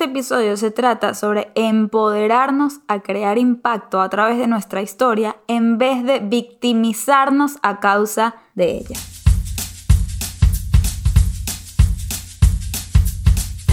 este episodio se trata sobre empoderarnos a crear impacto a través de nuestra historia en vez de victimizarnos a causa de ella.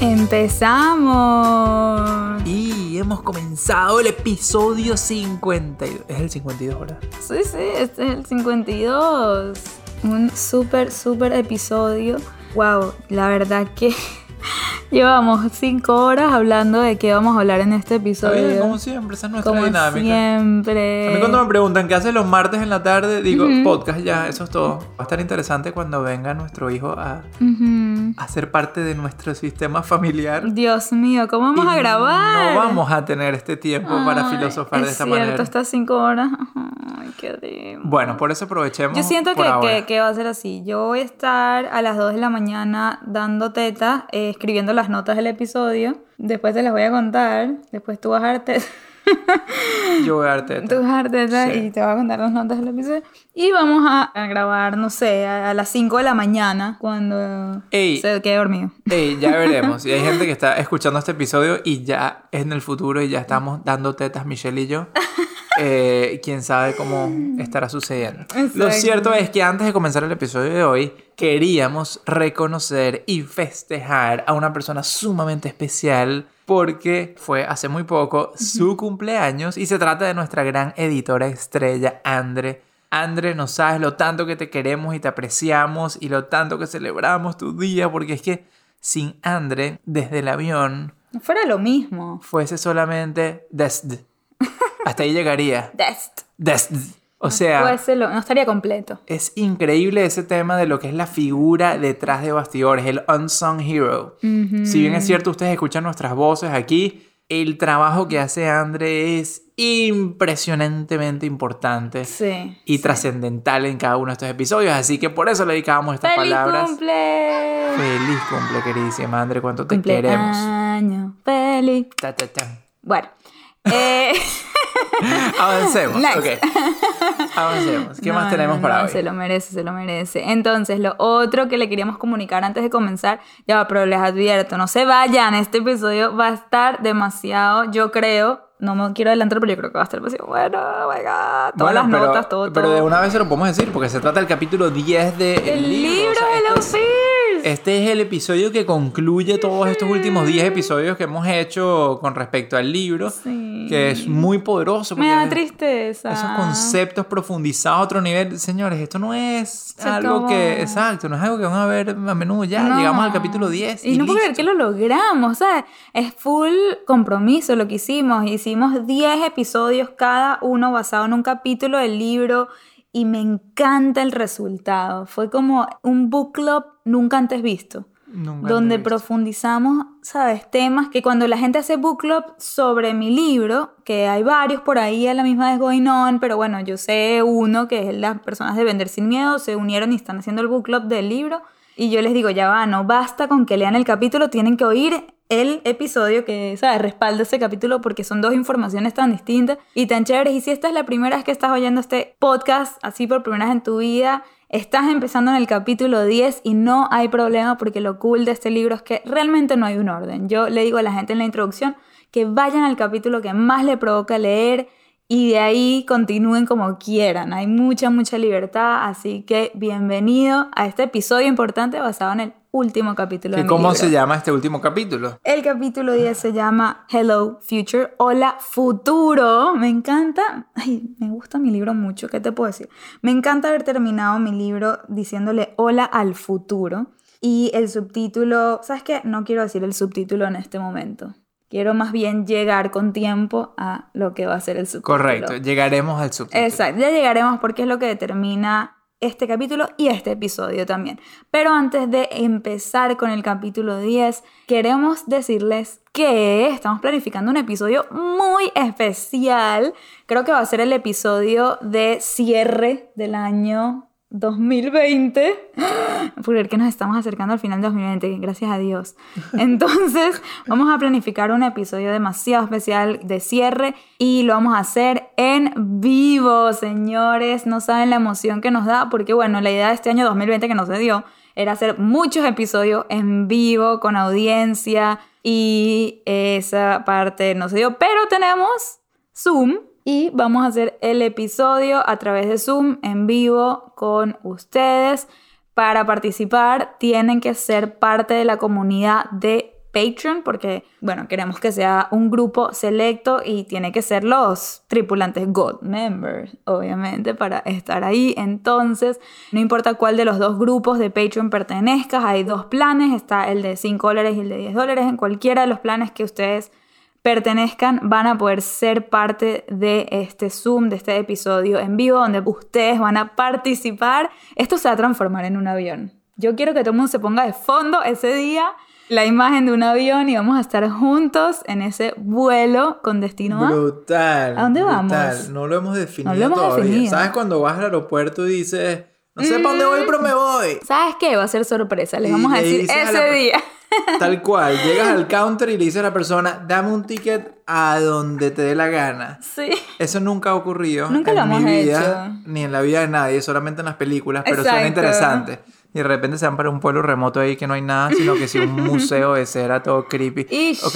Empezamos. Y hemos comenzado el episodio 52. Es el 52, ¿verdad? Sí, sí, este es el 52. Un súper, súper episodio. Wow, la verdad que llevamos 5 horas hablando de qué vamos a hablar en este episodio. Bien, como siempre, esa es nuestra Como dinámica. siempre. A mí cuando me preguntan qué haces los martes en la tarde, digo, podcast ya, eso es todo. Va a estar interesante cuando venga nuestro hijo a, a ser parte de nuestro sistema familiar. Dios mío, ¿cómo vamos a grabar? No vamos a tener este tiempo para filosofar de es esta cierto, manera. estas 5 horas. Ay, Bueno, por eso aprovechemos. Yo siento por que, ahora. que- que va a ser así. Yo voy a estar a las 2 de la mañana dando teta, eh, escribiendo las notas del episodio. Después te las voy a contar. Después tú vas a dar teta. Yo voy a darte. Tú vas a dar teta Sí. y te voy a contar las notas del episodio. Y vamos a, a grabar, no sé, a, a las 5 de la mañana cuando Ey. se quede dormido. Ey, ya veremos. Y hay gente que está escuchando este episodio y ya es en el futuro y ya estamos dando tetas Michelle y yo. Eh, quién sabe cómo estará sucediendo. Lo Exacto. cierto es que antes de comenzar el episodio de hoy, queríamos reconocer y festejar a una persona sumamente especial porque fue hace muy poco su cumpleaños y se trata de nuestra gran editora estrella, Andre. Andre, no sabes lo tanto que te queremos y te apreciamos y lo tanto que celebramos tu día porque es que sin Andre, desde el avión, fuera lo mismo. fuese solamente desd. Hasta ahí llegaría. Dest. Desd. O sea, lo- no estaría completo. es increíble ese tema de lo que es la figura detrás de bastidores, el unsung hero. Si bien es cierto, ustedes escuchan nuestras voces aquí, el trabajo que hace Andre es impresionantemente importante Sí. y trascendental en cada uno de estos episodios. Así que por eso le dedicábamos estas ¡Feliz palabras. cumple! Feliz cumple, queridísima Andre, cuánto te queremos. Cumpleaños feliz. Ta, ta, ta. Bueno. Eh, Avancemos. Next. ok. Avancemos. ¿Qué no, más tenemos no, para no, hoy? Se lo merece, se lo merece. Entonces, lo otro que le queríamos comunicar antes de comenzar, ya va, pero les advierto, no se vayan, este episodio va a estar demasiado, yo creo, no me quiero adelantar, pero yo creo que va a estar demasiado bueno, oh my God, todas Bueno, las pero, notas, todo, Pero todo. de una vez se lo podemos decir, porque se trata del capítulo 10 de El libro o sea, de esto los es- Fears. Este es el episodio que concluye todos estos últimos 10 episodios que hemos hecho con respecto al libro, Sí. que es muy poderoso. Me da tristeza. Esos conceptos profundizados a otro nivel, señores, esto no es Se algo acabó. que, exacto, no es algo que van a ver a menudo ya, No. llegamos al capítulo 10 y, Y no puedo creer que lo logramos, ¿sabes? Es full compromiso lo que hicimos. Hicimos 10 episodios cada uno basado en un capítulo del libro y me encanta el resultado. Fue como un book club nunca antes visto. Nunca donde antes profundizamos, ¿sabes? Temas que cuando la gente hace book club sobre mi libro, que hay varios por ahí a la misma vez going on, pero bueno, yo sé uno que es las personas de Vender Sin Miedo, se unieron y están haciendo el book club del libro. Y yo les digo, ya va, no basta con que lean el capítulo, tienen que oír el episodio que, ¿sabes? Respalda ese capítulo porque son dos informaciones tan distintas y tan chéveres. Y si esta es la primera vez que estás oyendo este podcast así por primera vez en tu vida, estás empezando en el capítulo 10 y no hay problema porque lo cool de este libro es que realmente no hay un orden. Yo le digo a la gente en la introducción que vayan al capítulo que más le provoca leer y de ahí continúen como quieran. Hay mucha, mucha libertad, así que bienvenido a este episodio importante basado en el último capítulo de ¿Y mi cómo libro. se llama este último capítulo? El capítulo 10 se llama Hello Future, Hola Futuro. Me encanta, ay, me gusta mi libro mucho, ¿qué te puedo decir? Me encanta haber terminado mi libro diciéndole Hola al futuro. Y el subtítulo, ¿sabes qué? No quiero decir el subtítulo en este momento. Quiero más bien llegar con tiempo a lo que va a ser el subtítulo. Correcto, llegaremos al subtítulo. Exacto, ya llegaremos porque es lo que determina este capítulo y este episodio también. Pero antes de empezar con el capítulo 10, queremos decirles que estamos planificando un episodio muy especial. Creo que va a ser el episodio de cierre del año 2020. Porque que nos estamos acercando al final de 2020, gracias a Dios. Entonces, vamos a planificar un episodio demasiado especial de cierre y lo vamos a hacer en vivo, señores. No saben la emoción que nos da, porque bueno, la idea de este año 2020 que nos se dio era hacer muchos episodios en vivo, con audiencia, y esa parte no se dio, pero tenemos Zoom y vamos a hacer el episodio a través de Zoom en vivo con ustedes. Para participar tienen que ser parte de la comunidad de Patreon porque, bueno, queremos que sea un grupo selecto y tiene que ser los tripulantes Gold Members, obviamente, para estar ahí. Entonces, no importa cuál de los dos grupos de Patreon pertenezcas, hay dos planes, está el de 5 dólares y el de 10 dólares. En cualquiera de los planes que ustedes pertenezcan van a poder ser parte de este Zoom, de este episodio en vivo, donde ustedes van a participar. Esto se va a transformar en un avión. Yo quiero que todo el mundo se ponga de fondo ese día la imagen de un avión y vamos a estar juntos en ese vuelo con destino a... Brutal. ¿A dónde vamos? brutal. No lo hemos definido No lo hemos todavía. definido. ¿Sabes cuando vas al aeropuerto y dices, no sé para dónde voy, pero me voy? ¿Sabes qué? Va a ser sorpresa. Les Y vamos a decir a ese la- día. Tal cual, llegas al counter y le dices a la persona, dame un ticket a donde te dé la gana. Sí. Eso nunca ha ocurrido Nunca en lo hemos mi vida, hecho. ni en la vida de nadie, solamente en las películas, pero suena Exacto. interesante. Y de repente se van para un pueblo remoto ahí que no hay nada, sino que sí un museo de cera todo creepy. Ish. Ok.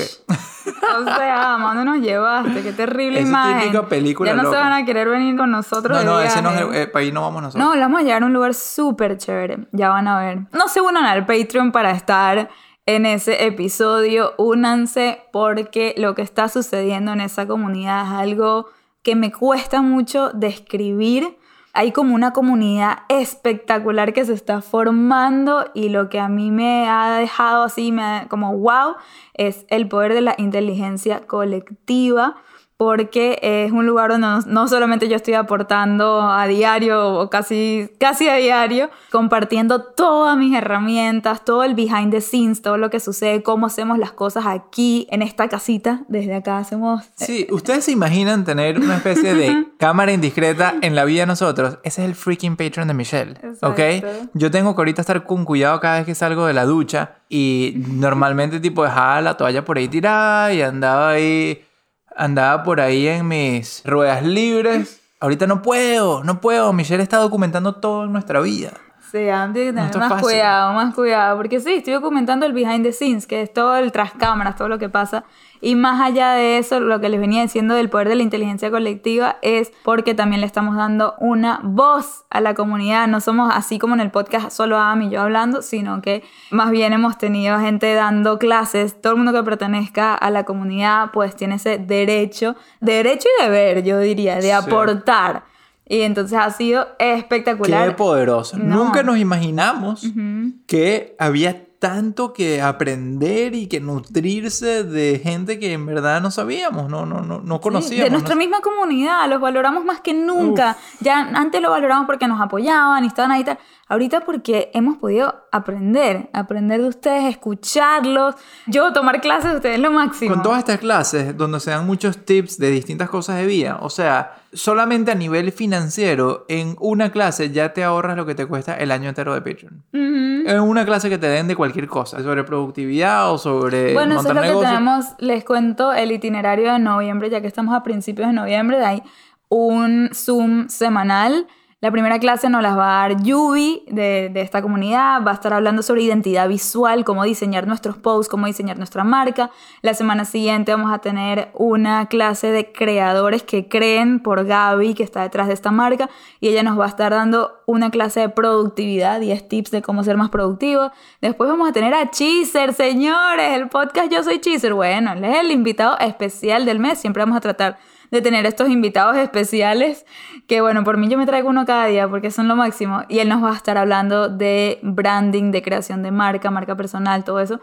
O sea, ¿a dónde nos llevaste? Qué terrible Esa imagen. típica película Ya no se van a querer venir con nosotros No, de no, ese no es el, eh, para ahí no vamos nosotros. No, le vamos a llegar a un lugar súper chévere. Ya van a ver. No se unan al Patreon para estar en ese episodio. Únanse porque lo que está sucediendo en esa comunidad es algo que me cuesta mucho describir. Hay como una comunidad espectacular que se está formando y lo que a mí me ha dejado así, me ha- como wow, es el poder de la inteligencia colectiva porque es un lugar donde no, no solamente yo estoy aportando a diario o casi, casi a diario, compartiendo todas mis herramientas, todo el behind the scenes, todo lo que sucede, cómo hacemos las cosas aquí en esta casita, desde acá hacemos... Sí, ustedes se imaginan tener una especie de cámara indiscreta en la vida de nosotros. Ese es el freaking Patreon de Michelle. ¿Ok? Exacto. Yo tengo que ahorita estar con cuidado cada vez que salgo de la ducha y normalmente tipo dejaba la toalla por ahí tirada y andaba ahí, andaba por ahí en mis ruedas libres. Ahorita no puedo, no puedo. Michelle está documentando todo en nuestra vida. Sí, antes de tener es más fácil. cuidado, más cuidado, porque sí, estoy documentando el behind the scenes, que es todo el tras cámaras, todo lo que pasa. Y más allá de eso, lo que les venía diciendo del poder de la inteligencia colectiva es porque también le estamos dando una voz a la comunidad. No somos así como en el podcast solo Adam y yo hablando, sino que más bien hemos tenido gente dando clases. Todo el mundo que pertenezca a la comunidad, pues tiene ese derecho, derecho y deber, yo diría, de Sí. aportar. Y entonces ha sido espectacular. Qué poderoso. No. Nunca nos imaginamos que había tanto que aprender y que nutrirse de gente que en verdad no sabíamos, no, no, no, no Sí, conocíamos. de nuestra no- misma comunidad, los valoramos más que nunca. Ya antes lo valoramos porque nos apoyaban y estaban ahí. Tal. Ahorita porque hemos podido aprender, aprender de ustedes, escucharlos. Yo tomar clases de ustedes es lo máximo. Con todas estas clases donde se dan muchos tips de distintas cosas de vida, o sea, solamente a nivel financiero, en una clase ya te ahorras lo que te cuesta el año entero de Patreon. Ujú. En una clase que te den de cualquier cosa, sobre productividad o sobre Bueno, eso es montar lo que tenemos. Les cuento el itinerario de noviembre, ya que estamos a principios de noviembre. Hay un Zoom semanal La primera clase nos las va a dar Yubi de, esta comunidad, va a estar hablando sobre identidad visual, cómo diseñar nuestros posts, cómo diseñar nuestra marca. La semana siguiente vamos a tener una clase de creadores que creen por Gaby, que está detrás de esta marca, y ella nos va a estar dando una clase de productividad, 10 tips de cómo ser más productivo. Después vamos a tener a Cheezer, señores, el podcast Yo Soy Cheezer. Bueno, él es el invitado especial del mes, siempre vamos a tratar de tener estos invitados especiales, que bueno, por mí yo me traigo uno cada día porque son lo máximo, y él nos va a estar hablando de branding, de creación de marca, marca personal, todo eso.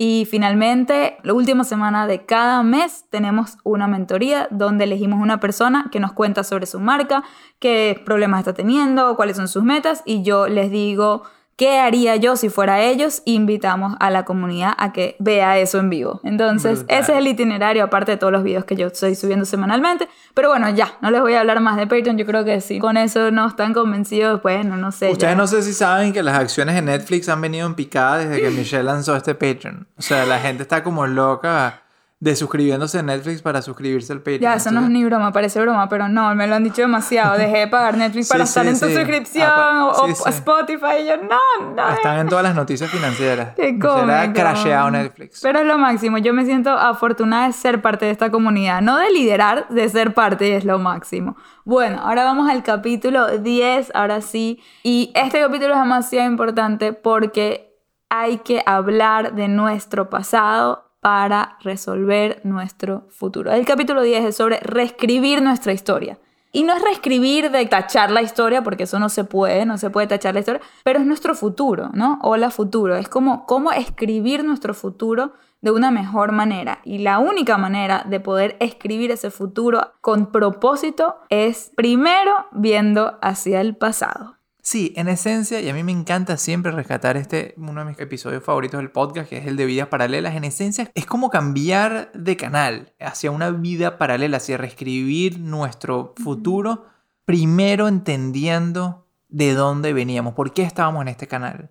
Y finalmente, la última semana de cada mes tenemos una mentoría donde elegimos una persona que nos cuenta sobre su marca, qué problemas está teniendo, cuáles son sus metas y yo les digo ¿Qué haría yo si fuera ellos? Invitamos a la comunidad a que vea eso en vivo. Entonces, ese es el itinerario, aparte de todos los videos que yo estoy subiendo semanalmente. Pero bueno, ya, no les voy a hablar más de Patreon. Yo creo que sí, con eso no están convencidos. Bueno, no sé. Ustedes no sé si saben que las acciones de Netflix han venido en picada desde que Michelle lanzó este Patreon. O sea, la gente está como loca de suscribiéndose a Netflix para suscribirse al Patreon. Ya, eso no es ni broma, parece broma, pero no, me lo han dicho demasiado. Dejé de pagar Netflix para estar en tu suscripción o, Spotify. Y yo, no, no. Están en todas las noticias financieras. Qué ha crasheado Netflix. Pero es lo máximo. Yo me siento afortunada de ser parte de esta comunidad. No de liderar, de ser parte y es lo máximo. Bueno, ahora vamos al capítulo 10, ahora sí. Y este capítulo es demasiado importante porque hay que hablar de nuestro pasado para resolver nuestro futuro. El capítulo 10 es sobre reescribir nuestra historia. Y no es reescribir de tachar la historia, porque eso no se puede, no se puede tachar la historia, pero es nuestro futuro, ¿no? Hola futuro. Es como cómo escribir nuestro futuro de una mejor manera. Y la única manera de poder escribir ese futuro con propósito es primero viendo hacia el pasado. Sí, en esencia, y a mí me encanta siempre rescatar este, uno de mis episodios favoritos del podcast, que es el de vidas paralelas, en esencia es como cambiar de canal hacia una vida paralela, hacia reescribir nuestro futuro, primero entendiendo de dónde veníamos, por qué estábamos en este canal,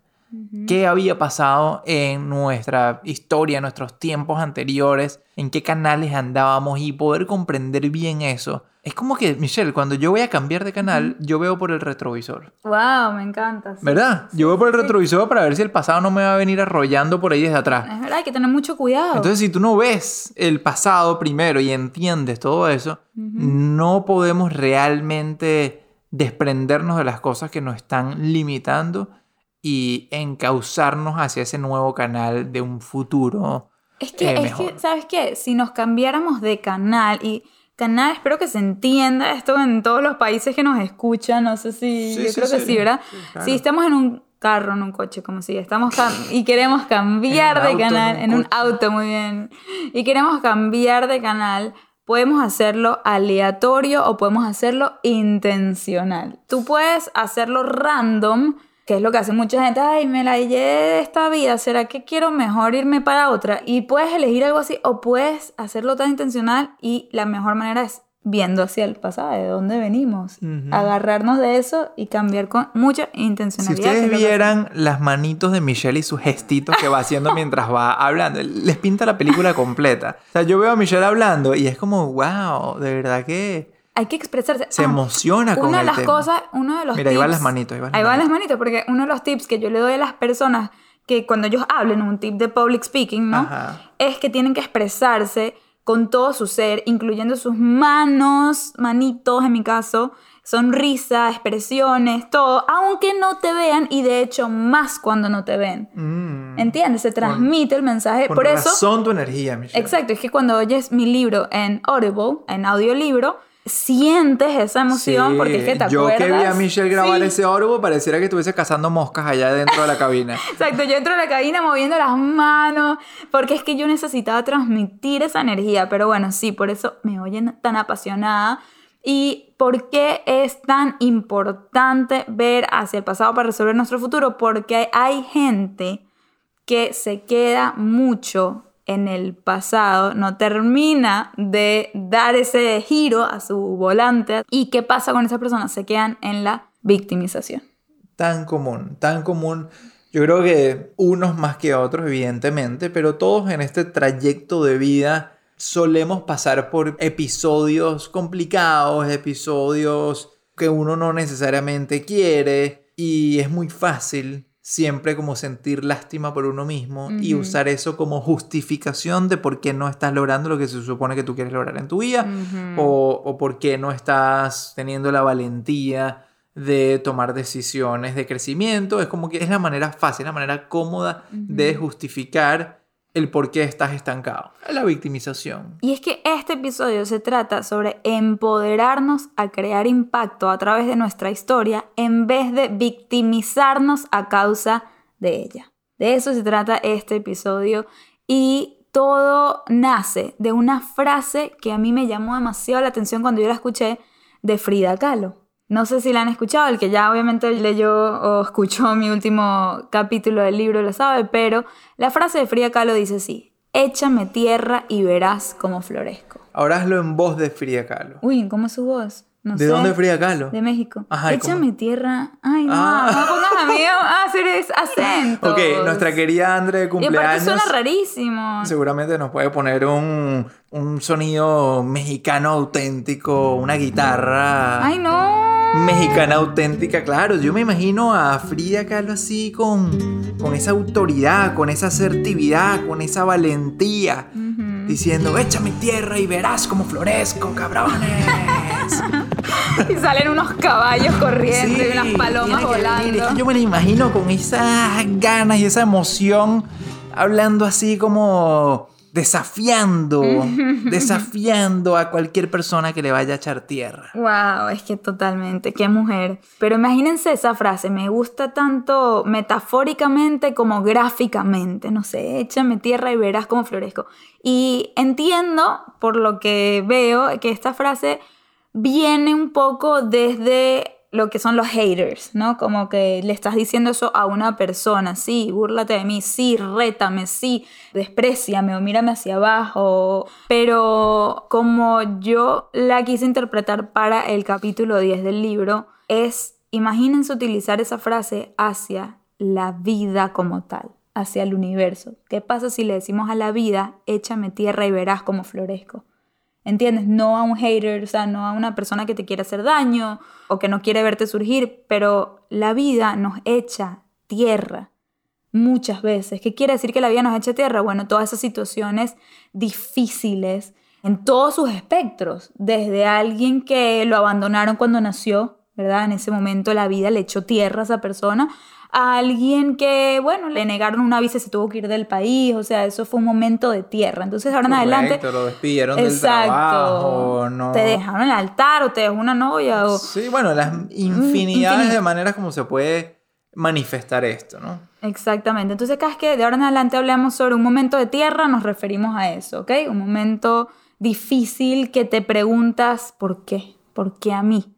qué había pasado en nuestra historia, en nuestros tiempos anteriores, en qué canales andábamos y poder comprender bien eso es como que, Michelle, cuando yo voy a cambiar de canal, yo veo por el retrovisor. ¡Wow! Me encanta. ¿Verdad? Yo veo por el retrovisor para ver si el pasado no me va a venir arrollando por ahí desde atrás. Es verdad, hay que tener mucho cuidado. Entonces, si tú no ves el pasado primero y entiendes todo eso, no podemos realmente desprendernos de las cosas que nos están limitando y encauzarnos hacia ese nuevo canal de un futuro. Es que, eh, es que ¿sabes qué? Si nos cambiáramos de canal y canal, espero que se entienda esto en todos los países que nos escuchan, no sé si, yo creo que sí, ¿verdad? Si estamos en un carro, en un coche, como si estamos y queremos cambiar de canal, en un auto, muy bien, y queremos cambiar de canal, podemos hacerlo aleatorio o podemos hacerlo intencional. Tú puedes hacerlo random, que es lo que hace mucha gente, ay, me la llevé de esta vida, ¿será que quiero mejor irme para otra? Y puedes elegir algo así o puedes hacerlo tan intencional y la mejor manera es viendo hacia el pasado, de dónde venimos, agarrarnos de eso y cambiar con mucha intencionalidad. Si ustedes vieran las manitos de Michelle y sus gestitos que va haciendo mientras va hablando, les pinta la película completa. O sea, yo veo a Michelle hablando y es como, wow, de verdad que hay que expresarse. Se ah, emociona con Una de las cosas, uno de los Mira, ahí van las manitos. Ahí, van, las manitos, porque uno de los tips que yo le doy a las personas que cuando ellos hablen, un tip de public speaking, ¿no? Es que tienen que expresarse con todo su ser, incluyendo sus manos, manitos en mi caso, sonrisa, expresiones, todo, aunque no te vean y de hecho más cuando no te ven. Mm. ¿Entiendes? Se transmite el mensaje. Por eso... Son tu energía, Michelle. Exacto, es que cuando oyes mi libro en Audible, en audiolibro, sientes esa emoción porque es que te yo que vi a Michelle grabar ese orbo pareciera que estuviese cazando moscas allá dentro de la cabina. Exacto, yo entro a la cabina moviendo las manos porque es que yo necesitaba transmitir esa energía, pero bueno, sí, por eso me oyen tan apasionada. ¿Y por qué es tan importante ver hacia el pasado para resolver nuestro futuro? Porque hay gente que se queda mucho en el pasado, no termina de dar ese giro a su volante. ¿Y qué pasa con esas personas? Se quedan en la victimización. Tan común, tan común. Yo creo que unos más que otros, evidentemente, pero todos en este trayecto de vida solemos pasar por episodios complicados, episodios que uno no necesariamente quiere y es muy fácil siempre como sentir lástima por uno mismo y usar eso como justificación de por qué no estás logrando lo que se supone que tú quieres lograr en tu vida o, o por qué no estás teniendo la valentía de tomar decisiones de crecimiento. Es como que es la manera fácil, la manera cómoda de justificar el por qué estás estancado. La victimización. Y es que este episodio se trata sobre empoderarnos a crear impacto a través de nuestra historia en vez de victimizarnos a causa de ella. De eso se trata este episodio y todo nace de una frase que a mí me llamó demasiado la atención cuando yo la escuché de Frida Kahlo. No sé si la han escuchado, el que ya obviamente leyó o escuchó mi último capítulo del libro lo sabe, pero la frase de Frida Kahlo dice así, échame tierra y verás cómo florezco. Ahora hazlo en voz de Frida Kahlo. Uy, ¿cómo es su voz? No ¿De sé. dónde es Frida Kahlo? De México. Ajá, ¿y échame tierra. Ay, no, Ah. no pongas a mí a hacer es- acentos. Ok, nuestra querida Andre de Y aparte cumpleaños. suena rarísimo. Seguramente nos puede poner un, un sonido mexicano auténtico, una guitarra Ay, no. Mexicana auténtica, claro. Yo me imagino a Frida Kahlo así con, con esa autoridad, con esa asertividad, con esa valentía, Ujú. diciendo, échame tierra y verás cómo florezco, cabrones. Y salen unos caballos corriendo y unas palomas volando. Que yo me la imagino con esas ganas y esa emoción, hablando así como desafiando, desafiando a cualquier persona que le vaya a echar tierra. Wow, es que totalmente, qué mujer. Pero imagínense esa frase, me gusta tanto metafóricamente como gráficamente, no sé, échame tierra y verás cómo florezco. Y entiendo, por lo que veo, que esta frase viene un poco desde lo que son los haters, ¿no? Como que le estás diciendo eso a una persona, sí, búrlate de mí, sí, rétame, sí, despreciame o mírame hacia abajo, pero como yo la quise interpretar para el capítulo 10 del libro, es, imagínense utilizar esa frase hacia la vida como tal, hacia el universo. ¿Qué pasa si le decimos a la vida, échame tierra y verás cómo florezco? ¿Entiendes? No a un hater, o sea, no a una persona que te quiere hacer daño o que no quiere verte surgir, pero la vida nos echa tierra muchas veces. ¿Qué quiere decir que la vida nos echa tierra? Bueno, todas esas situaciones difíciles en todos sus espectros, desde alguien que lo abandonaron cuando nació, ¿verdad? En ese momento la vida le echó tierra a esa persona, a alguien que, bueno, le negaron una visa y se tuvo que ir del país, o sea, eso fue un momento de tierra. Entonces, ahora en adelante... Correcto, lo despidieron del trabajo, no. Te dejaron el altar o te dejó una novia o... Sí, bueno, las infinidades infinito. de maneras como se puede manifestar esto, ¿no? Exactamente. Entonces, cada vez que de ahora en adelante hablamos sobre un momento de tierra, nos referimos a eso, ¿ok? Un momento difícil que te preguntas, ¿por qué? ¿Por qué a mí?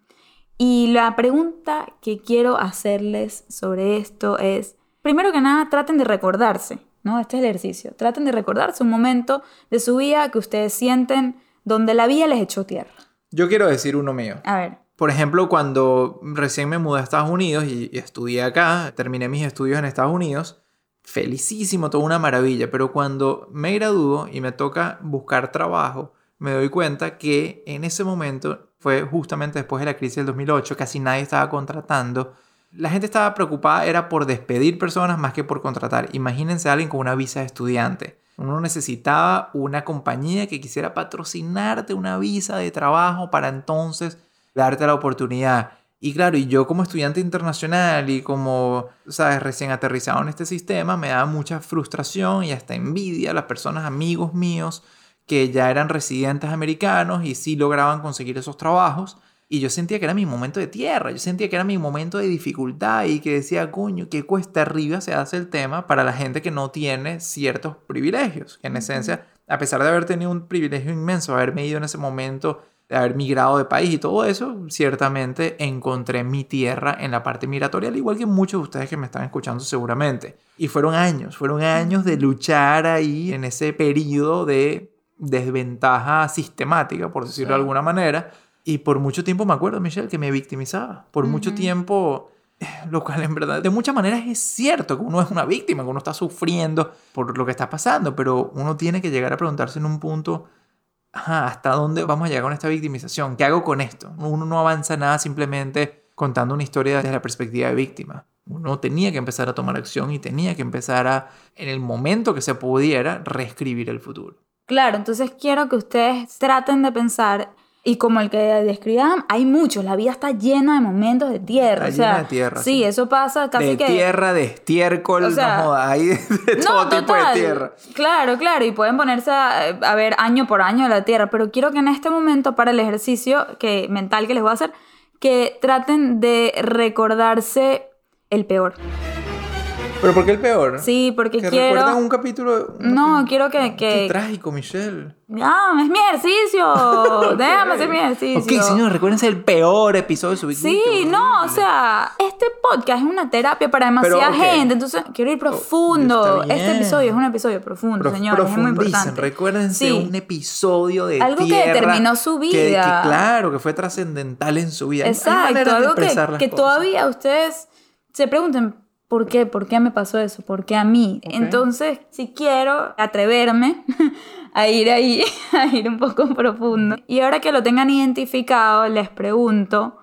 Y la pregunta que quiero hacerles sobre esto es, primero que nada, traten de recordarse, ¿no? Este es el ejercicio. Traten de recordarse un momento de su vida que ustedes sienten donde la vida les echó tierra. Yo quiero decir uno mío. A ver. Por ejemplo, cuando recién me mudé a Estados Unidos y, y estudié acá, terminé mis estudios en Estados Unidos, felicísimo, toda una maravilla, pero cuando me gradúo y me toca buscar trabajo, me doy cuenta que en ese momento fue justamente después de la crisis del 2008, casi nadie estaba contratando. La gente estaba preocupada era por despedir personas más que por contratar. Imagínense a alguien con una visa de estudiante. Uno necesitaba una compañía que quisiera patrocinarte una visa de trabajo para entonces darte la oportunidad. Y claro, y yo como estudiante internacional y como, sabes, recién aterrizado en este sistema, me daba mucha frustración y hasta envidia a las personas, amigos míos, que ya eran residentes americanos y sí lograban conseguir esos trabajos. Y yo sentía que era mi momento de tierra, yo sentía que era mi momento de dificultad y que decía, coño, qué cuesta arriba se hace el tema para la gente que no tiene ciertos privilegios. Que en esencia, a pesar de haber tenido un privilegio inmenso, haberme ido en ese momento, de haber migrado de país y todo eso, ciertamente encontré mi tierra en la parte migratoria, al igual que muchos de ustedes que me están escuchando seguramente. Y fueron años, fueron años de luchar ahí en ese periodo de desventaja sistemática, por decirlo de alguna manera. Y por mucho tiempo me acuerdo, Michelle, que me victimizaba. Por mucho tiempo, eh, lo cual en verdad, de muchas maneras es cierto que uno es una víctima, que uno está sufriendo por lo que está pasando, pero uno tiene que llegar a preguntarse en un punto, ajá, ¿hasta dónde vamos a llegar con esta victimización? ¿Qué hago con esto? Uno no avanza nada simplemente contando una historia desde la perspectiva de víctima. Uno tenía que empezar a tomar acción y tenía que empezar a, en el momento que se pudiera, reescribir el futuro. Claro, entonces quiero que ustedes traten de pensar y como el que describían, hay muchos. La vida está llena de momentos de tierra. Está llena de tierra. Sí, eso pasa casi de que. tierra, de estiércol, no joda, hay de, todo tipo de tierra. Claro, claro. Y pueden ponerse a, a, ver año por año la tierra. Pero quiero que en este momento, para el ejercicio que, mental que les voy a hacer, que traten de recordarse el peor. ¿Pero por qué el peor? Sí, porque ¿Que quiero... recuerdan un capítulo? No, quiero que... que... Qué trágico, Michelle. Ah, es mi ejercicio. Déjame hacer mi ejercicio. Ok, señor, recuérdense el peor episodio de su vida. Sí, no, o sea, este podcast es una terapia para demasiada Pero, gente, entonces quiero ir profundo. está este episodio es un episodio profundo, Prof- señores, es muy importante. Recuérdense Sí. un episodio de Algo que tierra determinó su que- que vida. claro, que fue trascendental en su vida. Exacto, algo que, que cosas. todavía ustedes se pregunten, ¿por qué? ¿Por qué me pasó eso? ¿Por qué a mí? Entonces, si quiero atreverme a ir ahí, a ir un poco profundo. Y ahora que lo tengan identificado, les pregunto,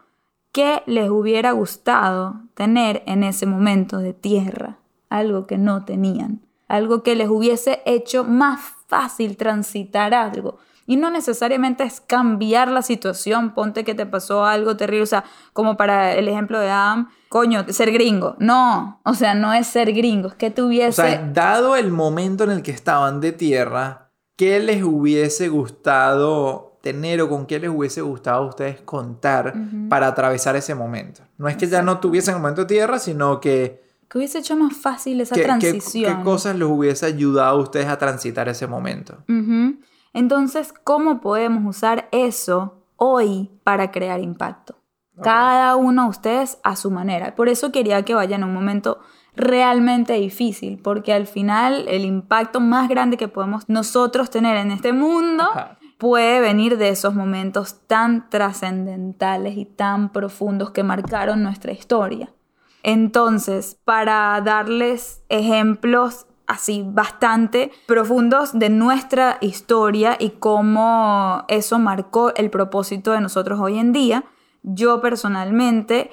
¿qué les hubiera gustado tener en ese momento de tierra? Algo que no tenían. Algo que les hubiese hecho más fácil transitar algo. Y no necesariamente es cambiar la situación, ponte que te pasó algo terrible, o sea, como para el ejemplo de Adam, coño, ser gringo. No, o sea, no es ser gringo, es que O tuviese... sea, dado el momento en el que estaban de tierra, ¿qué les hubiese gustado tener o con qué les hubiese gustado a ustedes contar para atravesar ese momento? No es que ya no tuviesen el momento de tierra, sino que que hubiese hecho más fácil esa ¿Qué, qué- transición. qué cosas les hubiese ayudado a ustedes a transitar ese momento? Entonces, ¿cómo podemos usar eso hoy para crear impacto? Cada uno de ustedes a su manera. Por eso quería que vayan a un momento realmente difícil, porque al final el impacto más grande que podemos nosotros tener en este mundo Ajá. puede venir de esos momentos tan trascendentales y tan profundos que marcaron nuestra historia. Entonces, para darles ejemplos así bastante profundos de nuestra historia y cómo eso marcó el propósito de nosotros hoy en día, yo personalmente,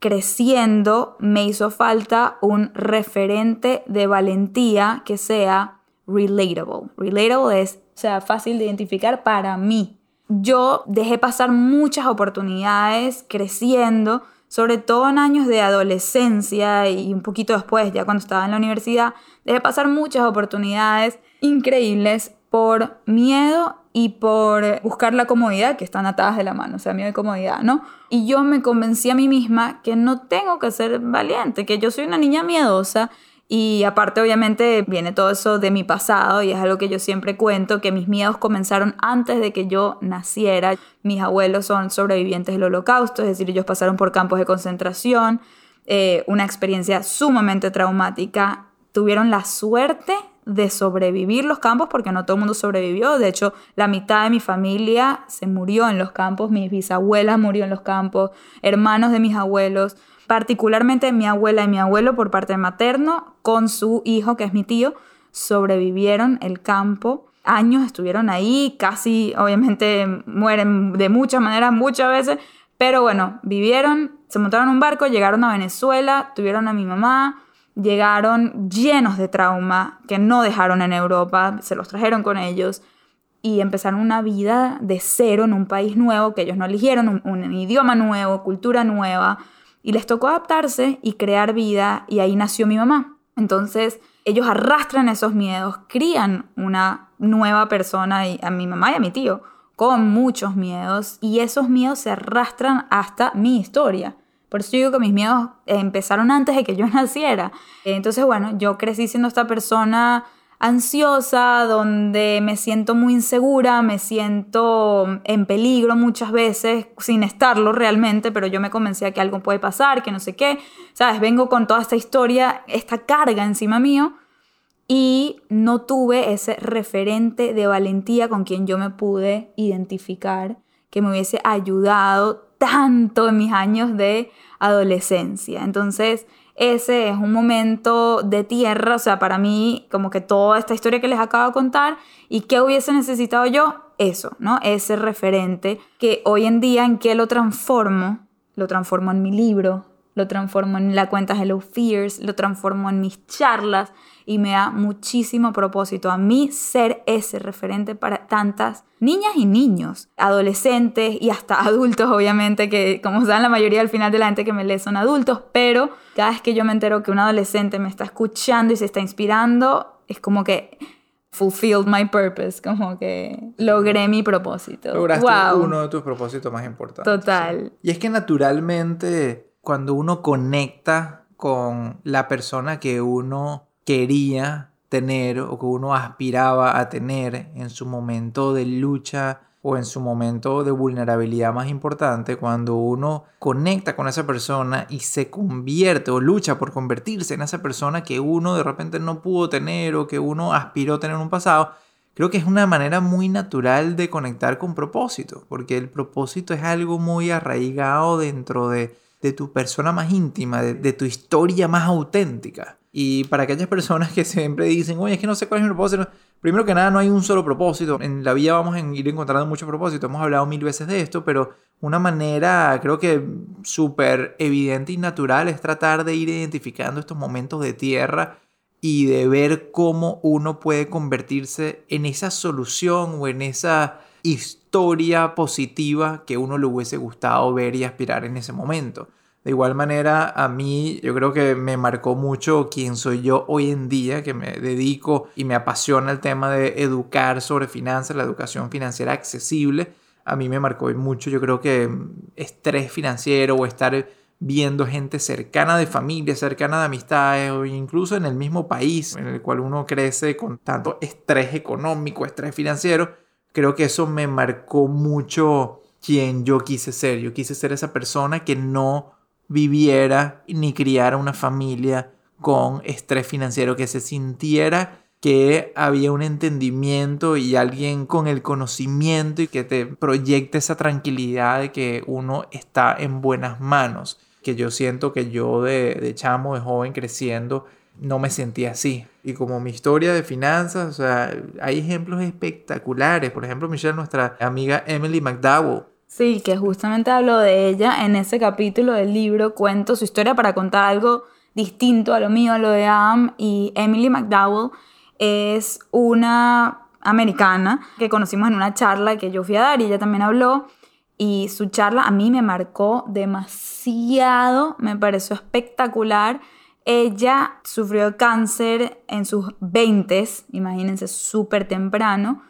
creciendo, me hizo falta un referente de valentía que sea relatable. Relatable es, o sea, fácil de identificar para mí. Yo dejé pasar muchas oportunidades creciendo, sobre todo en años de adolescencia y un poquito después, ya cuando estaba en la universidad, dejé pasar muchas oportunidades increíbles por miedo y por buscar la comodidad que están atadas de la mano, o sea, miedo y comodidad, ¿no? Y yo me convencí a mí misma que no tengo que ser valiente, que yo soy una niña miedosa y aparte, obviamente, viene todo eso de mi pasado y es algo que yo siempre cuento, que mis miedos comenzaron antes de que yo naciera. Mis abuelos son sobrevivientes del holocausto, es decir, ellos pasaron por campos de concentración, eh, una experiencia sumamente traumática. Tuvieron la suerte de sobrevivir los campos porque no todo el mundo sobrevivió. De hecho, la mitad de mi familia se murió en los campos, mis bisabuelas murió en los campos, hermanos de mis abuelos particularmente mi abuela y mi abuelo por parte materno, con su hijo, que es mi tío, sobrevivieron el campo. Años estuvieron ahí, casi obviamente mueren de muchas maneras, muchas veces, pero bueno, vivieron, se montaron un barco, llegaron a Venezuela, tuvieron a mi mamá, llegaron llenos de trauma que no dejaron en Europa, se los trajeron con ellos y empezaron una vida de cero en un país nuevo que ellos no eligieron, un, idioma nuevo, cultura nueva, y les tocó adaptarse y crear vida y ahí nació mi mamá. Entonces ellos arrastran esos miedos, crían una nueva persona y a mi mamá y a mi tío con muchos miedos y esos miedos se arrastran hasta mi historia. Por eso digo que mis miedos empezaron antes de que yo naciera. Entonces, bueno, yo crecí siendo esta persona ansiosa, donde me siento muy insegura, me siento en peligro muchas veces, sin estarlo realmente, pero yo me convencía que algo puede pasar, que no sé qué, ¿sabes? Vengo con toda esta historia, esta carga encima mío, y no tuve ese referente de valentía con quien yo me pude identificar, que me hubiese ayudado tanto en mis años de adolescencia. Entonces, ese es un momento de tierra, o sea, para mí, como que toda esta historia que les acabo de contar, y qué hubiese necesitado yo, eso, ¿no? Ese referente que hoy en día en qué lo transformo, lo transformo en mi libro, lo transformo en la cuenta Hello Fears, lo transformo en mis charlas y me da muchísimo propósito a mí ser ese referente para tantas niñas y niños, adolescentes y hasta adultos, obviamente, que como saben la mayoría al final de la gente que me lee son adultos, pero cada vez que yo me entero que un adolescente me está escuchando y se está inspirando, es como que fulfilled my purpose, como que logré mi propósito. Lograste uno de tus propósitos más importantes. Total. Y es que naturalmente cuando uno conecta con la persona que uno quería tener o que uno aspiraba a tener en su momento de lucha o en su momento de vulnerabilidad más importante, cuando uno conecta con esa persona y se convierte o lucha por convertirse en esa persona que uno de repente no pudo tener o que uno aspiró a tener en un pasado, creo que es una manera muy natural de conectar con propósito, porque el propósito es algo muy arraigado dentro de de tu persona más íntima, de, tu historia más auténtica. Y para aquellas personas que siempre dicen, oye, es que no sé cuál es mi propósito, primero que nada no hay un solo propósito. En la vida vamos a ir encontrando muchos propósitos, hemos hablado mil veces de esto, pero una manera creo que súper evidente y natural es tratar de ir identificando estos momentos de tierra y de ver cómo uno puede convertirse en esa solución o en esa historia positiva que uno le hubiese gustado ver y aspirar en ese momento. De igual manera, a mí yo creo que me marcó mucho quién soy yo hoy en día, que me dedico y me apasiona el tema de educar sobre finanzas, la educación financiera accesible. A mí me marcó mucho, yo creo que estrés financiero o estar viendo gente cercana de familia, cercana de amistades o incluso en el mismo país en el cual uno crece con tanto estrés económico, estrés financiero, creo que eso me marcó mucho quien yo quise ser. Yo quise ser esa persona que no viviera ni criara una familia con estrés financiero, que se sintiera que había un entendimiento y alguien con el conocimiento y que te proyecte esa tranquilidad de que uno está en buenas manos. Que yo siento que yo de, de chamo, de joven creciendo, no me sentía así. Y como mi historia de finanzas, o sea, hay ejemplos espectaculares. Por ejemplo, Michelle, nuestra amiga Emily McDowell. Sí, que justamente hablo de ella en ese capítulo del libro. Cuento su historia para contar algo distinto a lo mío, a lo de Am. Y Emily McDowell es una americana que conocimos en una charla que yo fui a dar y ella también habló. Y su charla a mí me marcó demasiado, me pareció espectacular ella sufrió cáncer en sus 20, imagínense, súper temprano.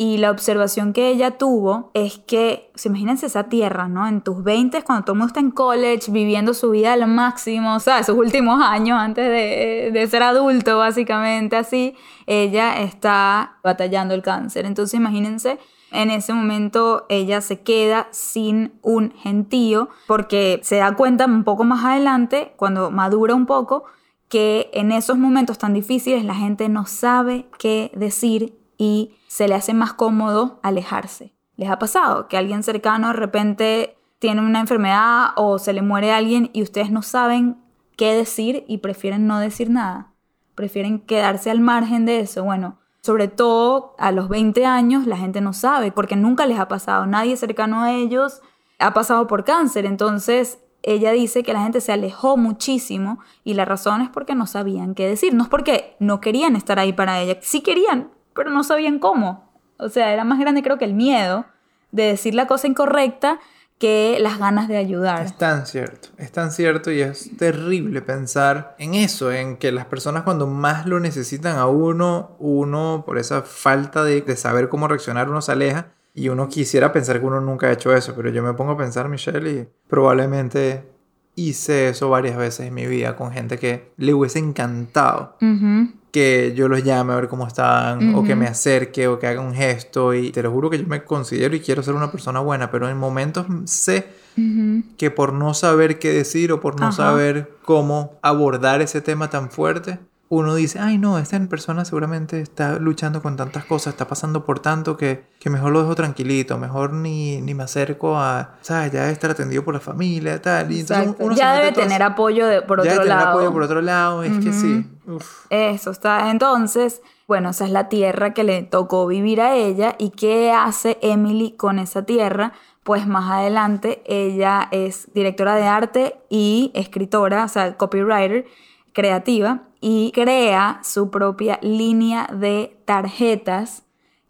Y la observación que ella tuvo es que, se imagínense esa tierra, ¿no? En tus 20, cuando todo el mundo está en college, viviendo su vida al máximo, o sea, sus últimos años antes de, de ser adulto, básicamente así, ella está batallando el cáncer. Entonces, imagínense en ese momento ella se queda sin un gentío porque se da cuenta un poco más adelante, cuando madura un poco, que en esos momentos tan difíciles la gente no sabe qué decir y se le hace más cómodo alejarse. ¿Les ha pasado que alguien cercano de repente tiene una enfermedad o se le muere alguien y ustedes no saben qué decir y prefieren no decir nada? Prefieren quedarse al margen de eso. Bueno, sobre todo a los 20 años la gente no sabe porque nunca les ha pasado, nadie cercano a ellos ha pasado por cáncer, entonces ella dice que la gente se alejó muchísimo y la razón es porque no sabían qué decir, no es porque no querían estar ahí para ella, sí querían, pero no sabían cómo. O sea, era más grande creo que el miedo de decir la cosa incorrecta que las ganas de ayudar. Es tan cierto, es tan cierto y es terrible pensar en eso, en que las personas cuando más lo necesitan a uno, uno por esa falta de, de saber cómo reaccionar, uno se aleja y uno quisiera pensar que uno nunca ha hecho eso, pero yo me pongo a pensar, Michelle, y probablemente hice eso varias veces en mi vida con gente que le hubiese encantado que yo los llame a ver cómo están, o que me acerque, o que haga un gesto. Y te lo juro que yo me considero y quiero ser una persona buena, pero en momentos sé que por no saber qué decir o por no saber cómo abordar ese tema tan fuerte, uno dice, ay no, esta persona seguramente está luchando con tantas cosas, está pasando por tanto que, que mejor lo dejo tranquilito, mejor ni, ni me acerco a, ¿sabes? Ya estar atendido por la familia, tal. Y entonces uno ya debe tener así. apoyo de, por Ya otro debe tener apoyo por otro lado, es que sí. Uf. Eso está. Entonces, bueno, esa es la tierra que le tocó vivir a ella. ¿Y qué hace Emily con esa tierra? Pues más adelante ella es directora de arte y escritora, o sea, copywriter creativa, y crea su propia línea de tarjetas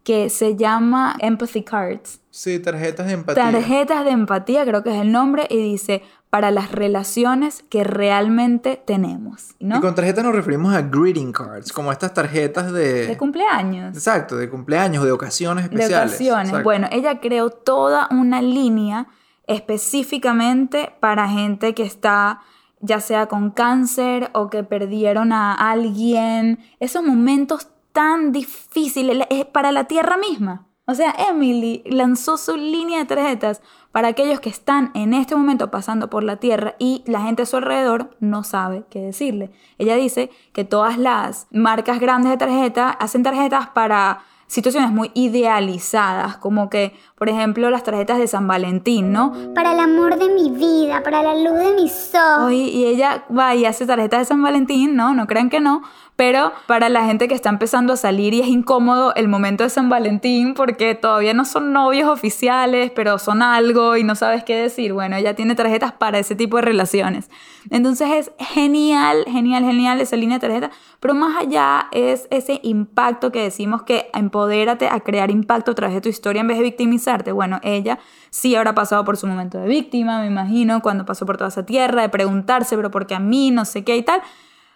que se llama Empathy Cards. Sí, tarjetas de empatía. Tarjetas de empatía, creo que es el nombre, y dice para las relaciones que realmente tenemos, ¿no? Y con tarjetas nos referimos a greeting cards, como estas tarjetas de... De cumpleaños. Exacto, de cumpleaños, de ocasiones de especiales. ocasiones. Exacto. Bueno, ella creó toda una línea específicamente para gente que está ya sea con cáncer o que perdieron a alguien, esos momentos tan difíciles es para la tierra misma. O sea, Emily lanzó su línea de tarjetas para aquellos que están en este momento pasando por la tierra y la gente a su alrededor no sabe qué decirle. Ella dice que todas las marcas grandes de tarjeta hacen tarjetas para situaciones muy idealizadas, como que, por ejemplo, las tarjetas de San Valentín, ¿no? Para el amor de mi vida, para la luz de mis ojos. Hoy, y ella va y hace tarjetas de San Valentín, no, no crean que no, pero para la gente que está empezando a salir y es incómodo el momento de San Valentín porque todavía no son novios oficiales, pero son algo y no sabes qué decir, bueno, ella tiene tarjetas para ese tipo de relaciones. Entonces es genial, genial, genial esa línea de tarjeta, pero más allá es ese impacto que decimos que empodérate a crear impacto a través de tu historia en vez de victimizarte. Bueno, ella sí habrá pasado por su momento de víctima, me imagino, cuando pasó por toda esa tierra, de preguntarse, pero ¿por qué a mí? No sé qué y tal.